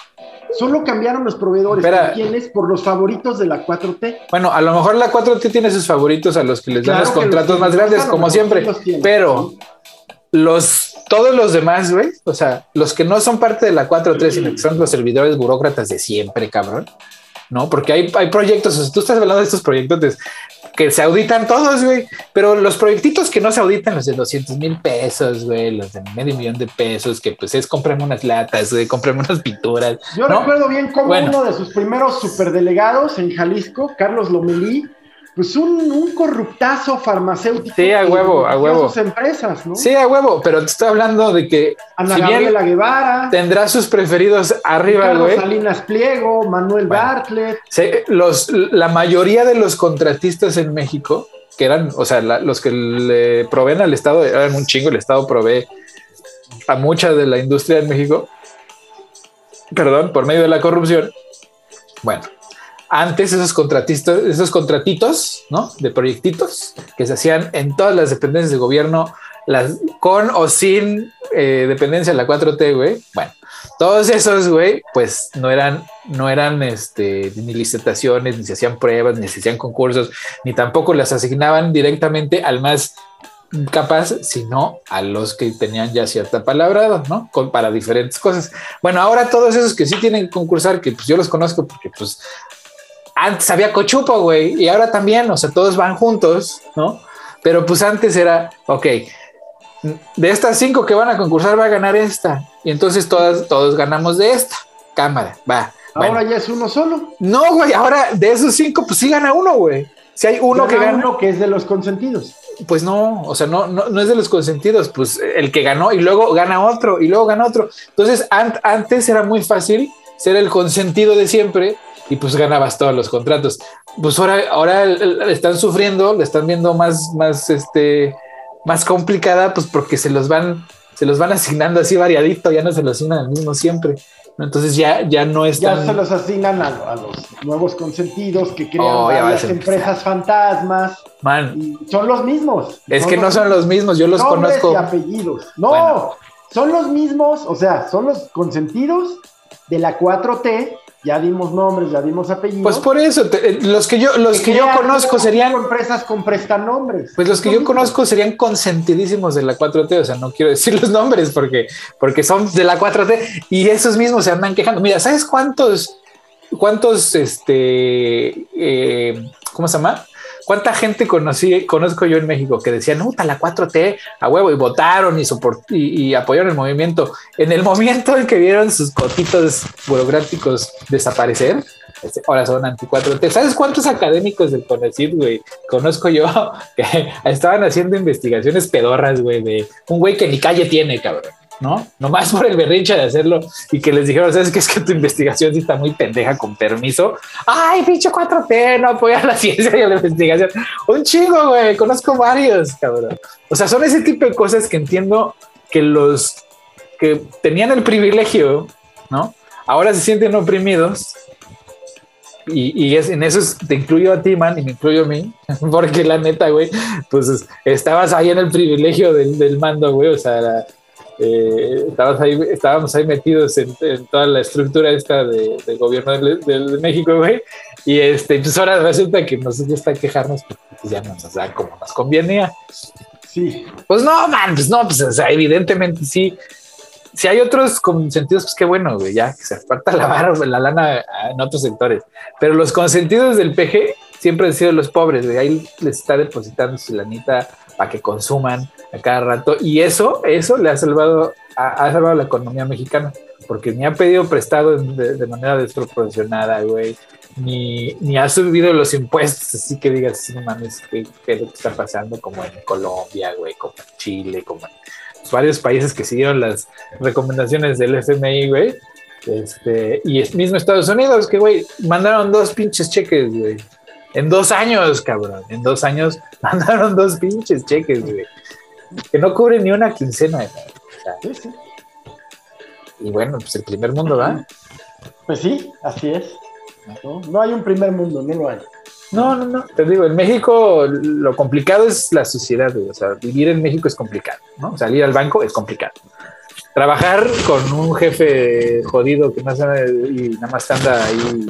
Solo cambiaron los proveedores. ¿Por quiénes? Por los favoritos de la 4T. Bueno, a lo mejor la 4T tiene sus favoritos a los que les dan los contratos más grandes, como siempre. Pero los todos los demás, güey, o sea, los que no son parte de la 4T, sino que son los servidores burócratas de siempre, cabrón. ¿no? Porque hay, hay proyectos, o sea, tú estás hablando de estos proyectos de, que se auditan todos, güey. Pero los proyectitos que no se auditan, los de 200 mil pesos, güey, los de medio millón de pesos, que pues es comprarme unas latas, güey, comprarme unas pinturas. Yo recuerdo bien cómo uno de sus primeros superdelegados en Jalisco, Carlos Lomelí, pues un, un, corruptazo farmacéutico. Sí, a huevo, a huevo. Sus empresas, ¿no? Sí, a huevo, pero te estoy hablando de que Ana si Gabriela Guevara tendrá sus preferidos arriba, güey. Salinas Pliego, Manuel Bartlett. Sí, los, la mayoría de los contratistas en México, que eran, o sea, los que le proveen al Estado, eran un chingo, el Estado provee a mucha de la industria en México, perdón, por medio de la corrupción. Bueno, antes esos contratistas, esos contratitos, ¿no? De proyectitos que se hacían en todas las dependencias de gobierno, las con o sin eh, dependencia de la 4T, güey. Bueno, todos esos, güey, pues no eran, no eran este, ni licitaciones, ni se hacían pruebas, ni se hacían concursos, ni tampoco las asignaban directamente al más capaz, sino a los que tenían ya cierta palabra, ¿no? para diferentes cosas. Bueno, ahora todos esos que sí tienen que concursar, que pues yo los conozco porque pues antes había cochupo, güey, y ahora también, o sea, todos van juntos, ¿no? Pero pues antes era, ok, de estas cinco que van a concursar va a ganar esta, y entonces todas, todos ganamos de esta cámara, va. Ahora ya es uno solo. No, güey, ahora de esos cinco, pues sí gana uno, güey. Si hay uno que gana. Uno que es de los consentidos. Pues no, o sea, no, no, es de los consentidos, pues el que ganó y luego gana otro y luego gana otro. Entonces, antes era muy fácil ser el consentido de siempre y pues ganabas todos los contratos. Pues ahora, ahora están sufriendo, le están viendo más, más, este, más complicada, pues porque se los van, se los van asignando así variadito, ya no se los asignan al mismo siempre. Entonces ya, ya no es Ya se los asignan a, los nuevos consentidos que crean oh, las empresas fantasmas. Man. son los mismos. Es que no son los mismos, yo los conozco. Y apellidos. No, son los mismos, o sea, son los consentidos de la 4T ya dimos nombres, ya dimos apellidos. Pues por eso, eh, los que yo, los que, yo conozco serían. Empresas con prestanombres. Pues los que yo conozco serían consentidísimos de la 4T, o sea, no quiero decir los nombres porque, porque son de la 4T y esos mismos se andan quejando. Mira, ¿sabes cuántos, cuántos, este, eh, ¿cómo se llama? ¿Cuánta gente conocí, conozco yo en México que decían, no, la 4T a huevo y votaron y, y, apoyaron el movimiento? En el momento en que vieron sus cotitos burocráticos desaparecer, este, ahora son anti-4T. ¿Sabes cuántos académicos del CONACYT, güey? Conozco yo que estaban haciendo investigaciones pedorras, güey, de un güey que ni calle tiene, cabrón. ¿No? Nomás por el berrinche de hacerlo y que les dijeron, ¿sabes qué? Es que tu investigación sí está muy pendeja con permiso. Ay, pinche 4T, no apoya la ciencia y la investigación. Un chingo, güey, conozco varios, cabrón. O sea, son ese tipo de cosas que entiendo que los que tenían el privilegio, ¿no? Ahora se sienten oprimidos y, es, en eso te incluyo a ti, man, y me incluyo a mí, porque la neta, güey, pues estabas ahí en el privilegio del, mando, güey, o sea, eh, estabas ahí, estábamos ahí metidos en, toda la estructura esta de, gobierno de, México, güey, y este, pues ahora resulta que nos gusta quejarnos pues, ya no nos da como nos convenía. Sí. Pues no, man, pues no, pues o sea, evidentemente sí, si hay otros consentidos, pues qué bueno, güey, ya que se aparta la la lana en otros sectores. Pero los consentidos del PG siempre han sido los pobres, güey. Ahí les está depositando su lanita para que consuman cada rato. Y eso, eso le ha salvado, ha, salvado la economía mexicana, porque ni ha pedido prestado de, manera desproporcionada, güey. Ni, ni, ha subido los impuestos, así que digas, no mames, ¿qué, qué es lo que está pasando? Como en Colombia, güey, como en Chile, como en varios países que siguieron las recomendaciones del FMI, güey. Este, y es mismo Estados Unidos, que, güey, mandaron dos pinches cheques, güey. En dos años, cabrón. En dos años mandaron dos pinches cheques, güey. Que no cubren ni una quincena. O sea, Y bueno, pues el primer mundo, ¿va? Pues sí, así es. no hay un primer mundo, no lo hay. No, no, no. Te digo, en México lo complicado es la sociedad, O sea, vivir en México es complicado, ¿no? Salir al banco es complicado. Trabajar con un jefe jodido que no sabe y nada más anda ahí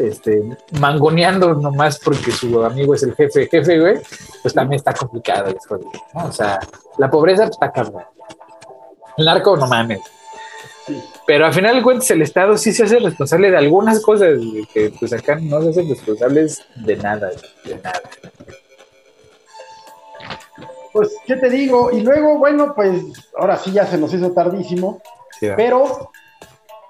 este, mangoneando nomás porque su amigo es el jefe, jefe, güey, pues también está complicado, ¿no? O sea, la pobreza está cabrón. El narco, no mames. Pero al final de cuentas el Estado sí se hace responsable de algunas cosas que pues acá no se hacen responsables de nada, de nada. Pues, ¿qué te digo? Y luego, bueno, pues ahora sí ya se nos hizo tardísimo, pero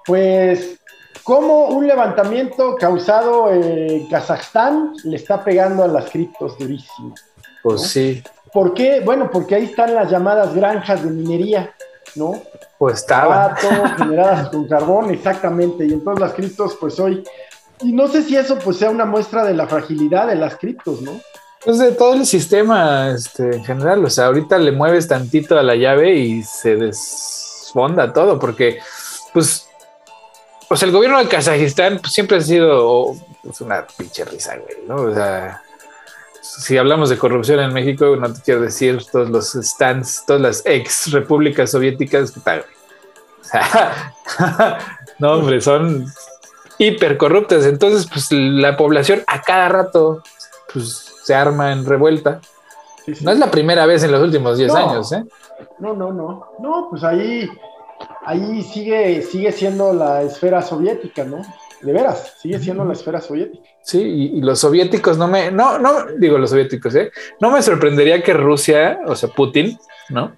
pues como un levantamiento causado en Kazajstán le está pegando a las criptos durísimo. Pues sí. ¿Por qué? Bueno, porque ahí están las llamadas granjas de minería, ¿no? Pues estaba. generadas con carbón, exactamente. Y entonces las criptos, pues hoy. Y no sé si eso pues sea una muestra de la fragilidad de las criptos, ¿no? Pues de todo el sistema este, en general. O sea, ahorita le mueves tantito a la llave y se desfonda todo, porque, pues, pues el gobierno de Kazajistán pues, siempre ha sido pues, una pinche risa, güey, ¿no? O sea, si hablamos de corrupción en México, no te quiero decir todos los stands, todas las ex repúblicas soviéticas, no, hombre, son hiper corruptas. Entonces, pues la población a cada rato pues, se arma en revuelta. No es la primera vez en los últimos 10 años, ¿eh? No, no, no. No, pues ahí, ahí sigue, sigue siendo la esfera soviética, ¿no? De veras, sigue siendo la esfera soviética. Sí, y, los soviéticos no me, no, no, digo los soviéticos, ¿eh? No me sorprendería que Rusia, o sea, Putin, ¿no?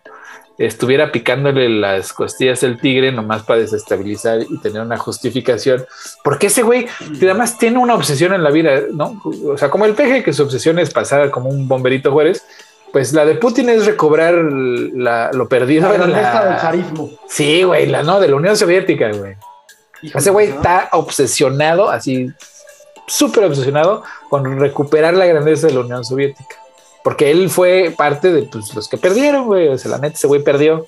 Estuviera picándole las costillas del tigre nomás para desestabilizar y tener una justificación. Porque ese güey, además tiene una obsesión en la vida, ¿no? O sea, como el peje, que su obsesión es pasar como un bomberito Juárez, pues la de Putin es recobrar lo perdido. La la... del zarismo. Sí, güey, la no, de la Unión Soviética, güey. Ese güey está obsesionado, así súper obsesionado con recuperar la grandeza de la Unión Soviética. Porque él fue parte de pues, los que perdieron, güey. O sea, la neta, ese güey perdió.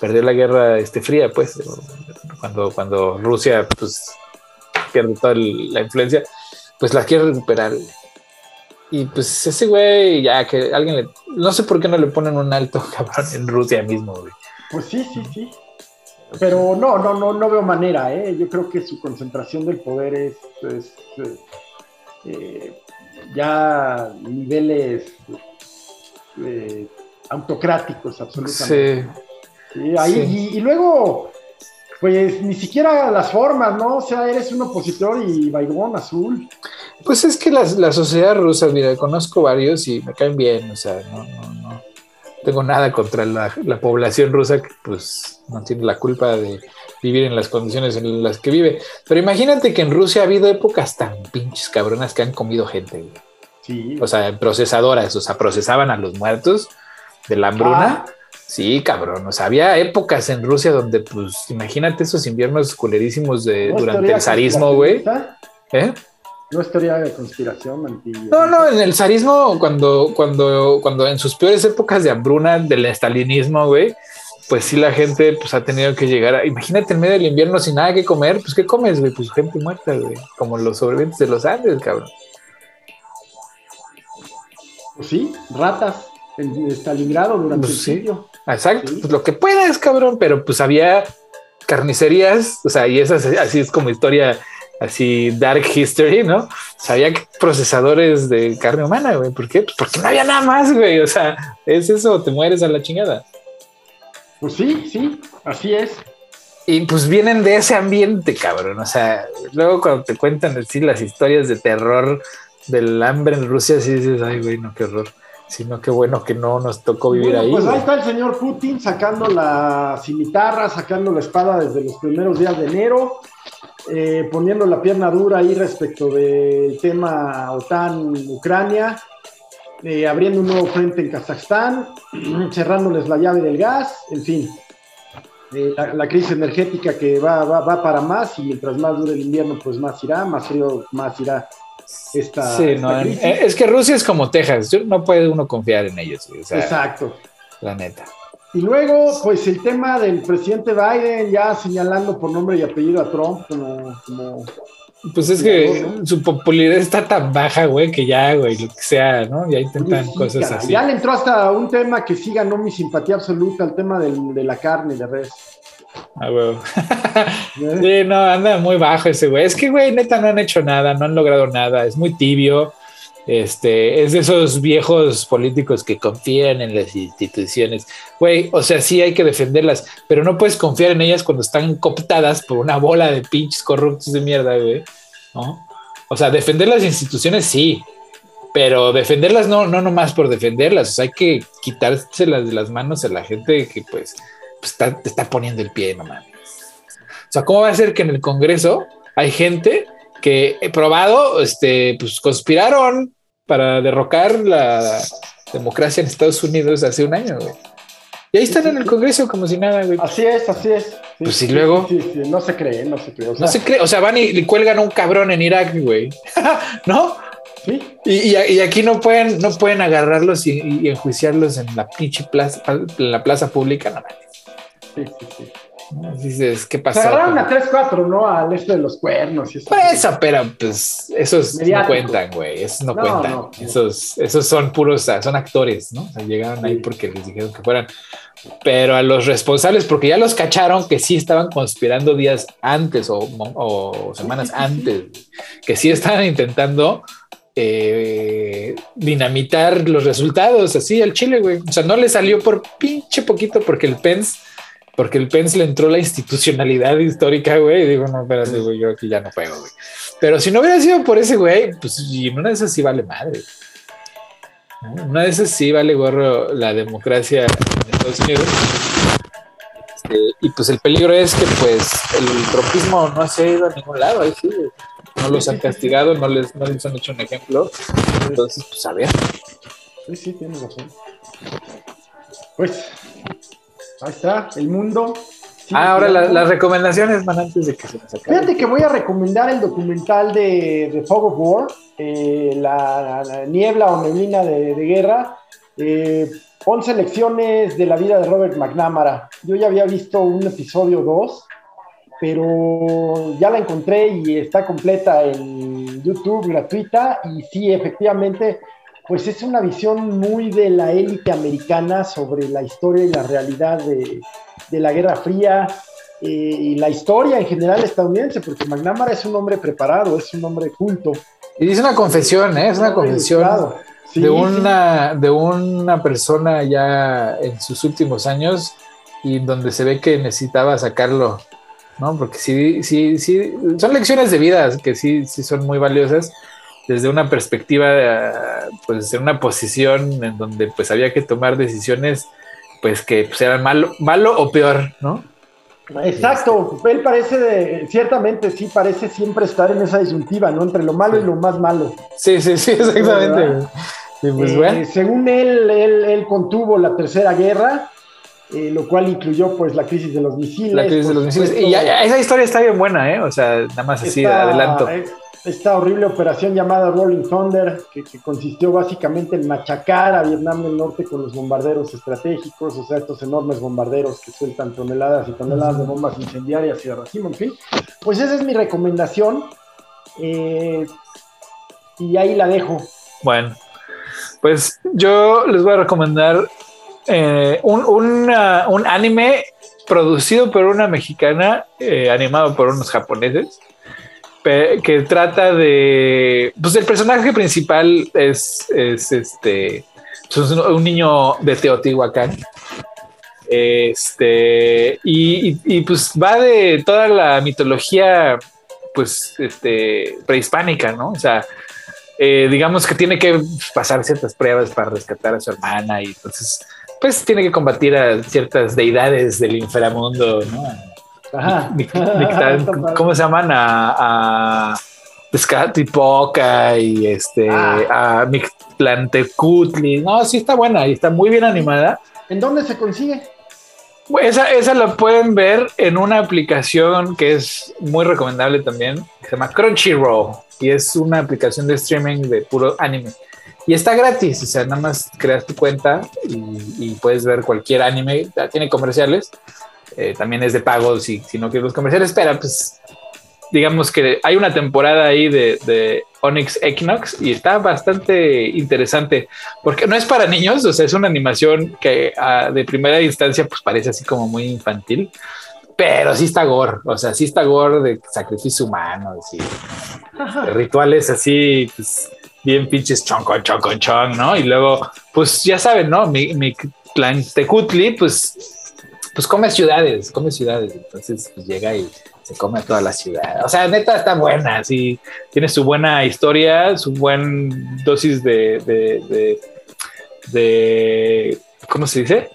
Perdió la guerra este, fría, pues. Cuando, cuando Rusia, pues, pierde toda la influencia, pues la quiere recuperar. Y pues ese güey, ya que alguien le. No sé por qué no le ponen un alto cabrón en Rusia mismo, güey. Pues sí, sí, sí. Pero no, no, no, no veo manera, ¿eh? Yo creo que su concentración del poder es, eh, eh, ya niveles eh, autocráticos, absolutamente. Sí. ahí, Y, luego, pues ni siquiera las formas, ¿no? O sea, eres un opositor y baigón azul. Pues es que la, la sociedad rusa, mira, conozco varios y me caen bien, o sea, no, no, no tengo nada contra la, la, población rusa que pues no tiene la culpa de vivir en las condiciones en las que vive. Pero imagínate que en Rusia ha habido épocas tan pinches cabronas que han comido gente. Sí. O sea, procesadoras, o sea, procesaban a los muertos de la hambruna. Ah. Sí, cabrón. O sea, había épocas en Rusia donde, pues, imagínate esos inviernos culerísimos de, durante el zarismo, güey. ¿Eh? No es teoría de conspiración, Mantillo. No, no, en el zarismo, cuando, cuando, cuando en sus peores épocas de hambruna del estalinismo, güey, pues sí la gente pues ha tenido que llegar a, imagínate en medio del invierno sin nada que comer, pues ¿qué comes, güey? Pues gente muerta, güey, como los sobrevivientes de los Andes, cabrón. Pues sí, ratas en Stalingrado durante pues el sí. Exacto, pues lo que puedas, cabrón, pero pues había carnicerías, o sea, y esas así es como historia así dark history, ¿no? O sea, procesadores de carne humana, güey. ¿Por qué? Pues porque no había nada más, güey. O sea, es eso, te mueres a la chingada. Pues sí, sí, así es. Y pues vienen de ese ambiente, cabrón. O sea, luego cuando te cuentan así las historias de terror del hambre en Rusia, sí dices, ay, güey, no, qué horror. Sino qué bueno que no nos tocó vivir ahí. Pues ahí está el señor Putin sacando la cimitarra, sacando la espada desde los primeros días de enero, eh, poniendo la pierna dura ahí respecto del tema OTAN-Ucrania. Eh, abriendo un nuevo frente en Kazajstán, cerrándoles la llave del gas, en fin. Eh, la, crisis energética que va, va, para más y mientras más dure el invierno, pues más irá, más frío, más irá esta, sí, eh, Es que Rusia es como Texas, no puede uno confiar en ellos. Exacto. La neta. Y luego, pues el tema del presidente Biden ya señalando por nombre y apellido a Trump como, como pues es que su popularidad está tan baja, güey, que ya, güey, lo que sea, ¿no? Ya intentan cosas así. Ya le entró hasta un tema que sí ganó mi simpatía absoluta, el tema de la carne de res. Ah, güey. sí, no, anda muy bajo ese güey. Es que, güey, neta, no han hecho nada, no han logrado nada, es muy tibio. Este, es de esos viejos políticos que confían en las instituciones. Güey, o sea, sí hay que defenderlas, pero no puedes confiar en ellas cuando están cooptadas por una bola de pinches corruptos de mierda, güey. ¿No? O sea, defender las instituciones sí, pero defenderlas no, no nomás por defenderlas. Hay que quitárselas de las manos a la gente que, pues, pues está, te está poniendo el pie, mames. O sea, ¿cómo va a ser que en el Congreso hay gente que he probado, este, pues conspiraron para derrocar la democracia en Estados Unidos hace un año, güey. Y ahí están en el Congreso como si nada, güey. Así es, así es. pues sí, luego. no se cree, no se cree. no se cree, o sea, van y le cuelgan a un cabrón en Irak, güey. ¿No? Sí. Y, y, aquí no pueden, no pueden agarrarlos y, enjuiciarlos en la pinche plaza, en la plaza pública, no Sí, sí, sí. Dices, ¿qué pasó? Se agarraron a 3-4, ¿no? Al este de los cuernos. Y eso, pues eso, pero pues esos no cuentan, güey. Esos no, cuentan. esos, esos son puros, son actores, ¿no? O sea, llegaron ahí porque les dijeron que fueran. Pero a los responsables, porque ya los cacharon que sí estaban conspirando días antes o, semanas antes, que sí estaban intentando eh, dinamitar los resultados así al Chile, güey. O sea, no le salió por pinche poquito porque el Pence porque el Pence le entró la institucionalidad histórica, güey, y digo, no, espérate, güey, yo aquí ya no puedo, güey. Pero si no hubiera sido por ese güey, pues y una de esas sí vale madre. Una de esas sí vale gorro la democracia en Estados Unidos. Este, y pues el peligro es que pues el tropismo no se ha ido a ningún lado, ahí sí, no los han castigado, no les, no les han hecho un ejemplo. Entonces, pues a ver. Sí, sí, tienes razón. Pues Ahí está, el mundo. ah, ahora las recomendaciones, man, antes de que se nos acabe. Fíjate que voy a recomendar el documental de, The Fog of War, eh, la, niebla o neblina de, guerra. Eh, 11 lecciones de la vida de Robert McNamara. Yo ya había visto un episodio 2, pero ya la encontré y está completa en YouTube, gratuita. Y sí, efectivamente, pues es una visión muy de la élite americana sobre la historia y la realidad de, la Guerra Fría eh, y la historia en general estadounidense, porque McNamara es un hombre preparado, es un hombre culto. Y dice una confesión, ¿eh? es una confesión de, una, de una persona ya en sus últimos años y donde se ve que necesitaba sacarlo, ¿no? Porque sí, sí, sí, son lecciones de vida que sí, sí son muy valiosas desde una perspectiva, pues en una posición en donde pues había que tomar decisiones, pues que pues, eran malo, malo o peor, ¿no? Exacto, él parece, ciertamente sí, parece siempre estar en esa disyuntiva, ¿no? Entre lo malo y lo más malo. Sí, sí, sí, exactamente. pues, eh, Según él, él, él, contuvo la tercera guerra, eh, lo cual incluyó pues la crisis de los misiles. La crisis de los misiles. Y esa historia está bien buena, ¿eh? O sea, nada más así de adelanto. Eh, esta horrible operación llamada Rolling Thunder, que, consistió básicamente en machacar a Vietnam del Norte con los bombarderos estratégicos, o sea, estos enormes bombarderos que sueltan toneladas y toneladas de bombas incendiarias y de racimo, en fin. Pues esa es mi recomendación. Eh, y ahí la dejo. Bueno, pues yo les voy a recomendar eh, un, anime producido por una mexicana, eh, animado por unos japoneses, que trata de. Pues el personaje principal es, es este. Pues, un niño de Teotihuacán. Este. Y, pues va de toda la mitología, pues, este, prehispánica, ¿no? O sea, eh, digamos que tiene que pasar ciertas pruebas para rescatar a su hermana y entonces, pues, tiene que combatir a ciertas deidades del inframundo, ¿no? Ajá. ¿Cómo se llaman? A, a Poca y este ah. a Mictlantecutli. No, sí está buena y está muy bien animada. ¿En dónde se consigue? Esa, esa la pueden ver en una aplicación que es muy recomendable también, se llama Crunchyroll y es una aplicación de streaming de puro anime. Y está gratis, o sea, nada más creas tu cuenta y, y puedes ver cualquier anime, tiene comerciales, eh, también es de pago si, si no quieres los comerciales, pero pues digamos que hay una temporada ahí de, de, Onyx Equinox y está bastante interesante porque no es para niños, o sea, es una animación que ah, de primera instancia pues parece así como muy infantil, pero sí está gore, o sea, sí está gore de sacrificio humano, y rituales así, pues bien pinches chonco, chonco, chon, ¿no? Y luego, pues ya saben, ¿no? Mi, mi clan Tecutli, pues pues come ciudades, come ciudades. Entonces pues, llega y se come toda la ciudad. O sea, neta está buena, sí. Tiene su buena historia, su buen dosis de, de, de, ¿cómo se dice?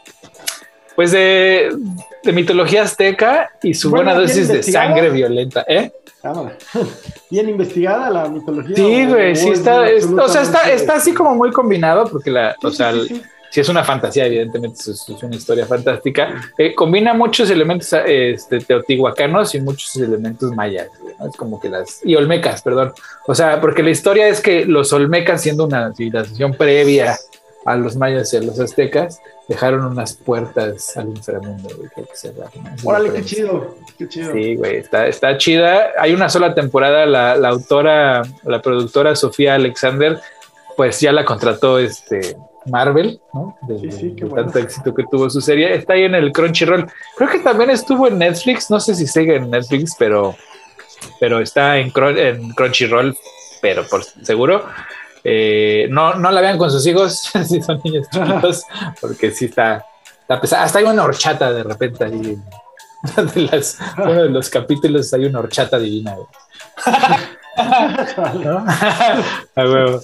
Pues de, de mitología azteca y su buena dosis de sangre violenta, ¿eh? Bien investigada la mitología. Sí, güey, sí está, o sea, está, está así como muy combinado porque la, o sea, si es una fantasía, evidentemente es, una historia fantástica, eh, combina muchos elementos este, teotihuacanos y muchos elementos mayas, es como que las, y olmecas, perdón, o sea, porque la historia es que los olmecas, siendo una civilización previa a los mayas y a los aztecas, dejaron unas puertas al inframundo, Órale, qué chido, qué chido. Sí, güey, está, está chida. Hay una sola temporada, la, la autora, la productora Sofía Alexander, pues ya la contrató este Marvel, ¿no? De, tanto éxito que tuvo su serie. Está ahí en el Crunchyroll. Creo que también estuvo en Netflix. No sé si sigue en Netflix, pero, pero está en, Crunchyroll, pero por seguro. Eh, no, no la vean con sus hijos si son niños chiquitos, porque sí está, está pesada. Hasta hay una horchata de repente ahí. De las, uno de los capítulos hay una horchata divina. ¿No? A huevo.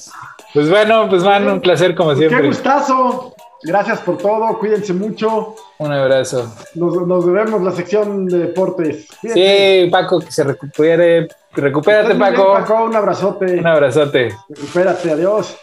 Pues bueno, pues man, un placer como siempre. Qué gustazo. Gracias por todo, cuídense mucho. Un abrazo. Nos, nos vemos la sección de deportes. Sí, Paco, que se recupere. Recupérate, Paco. Paco, un abrazote. Un abrazote. Recupérate, adiós.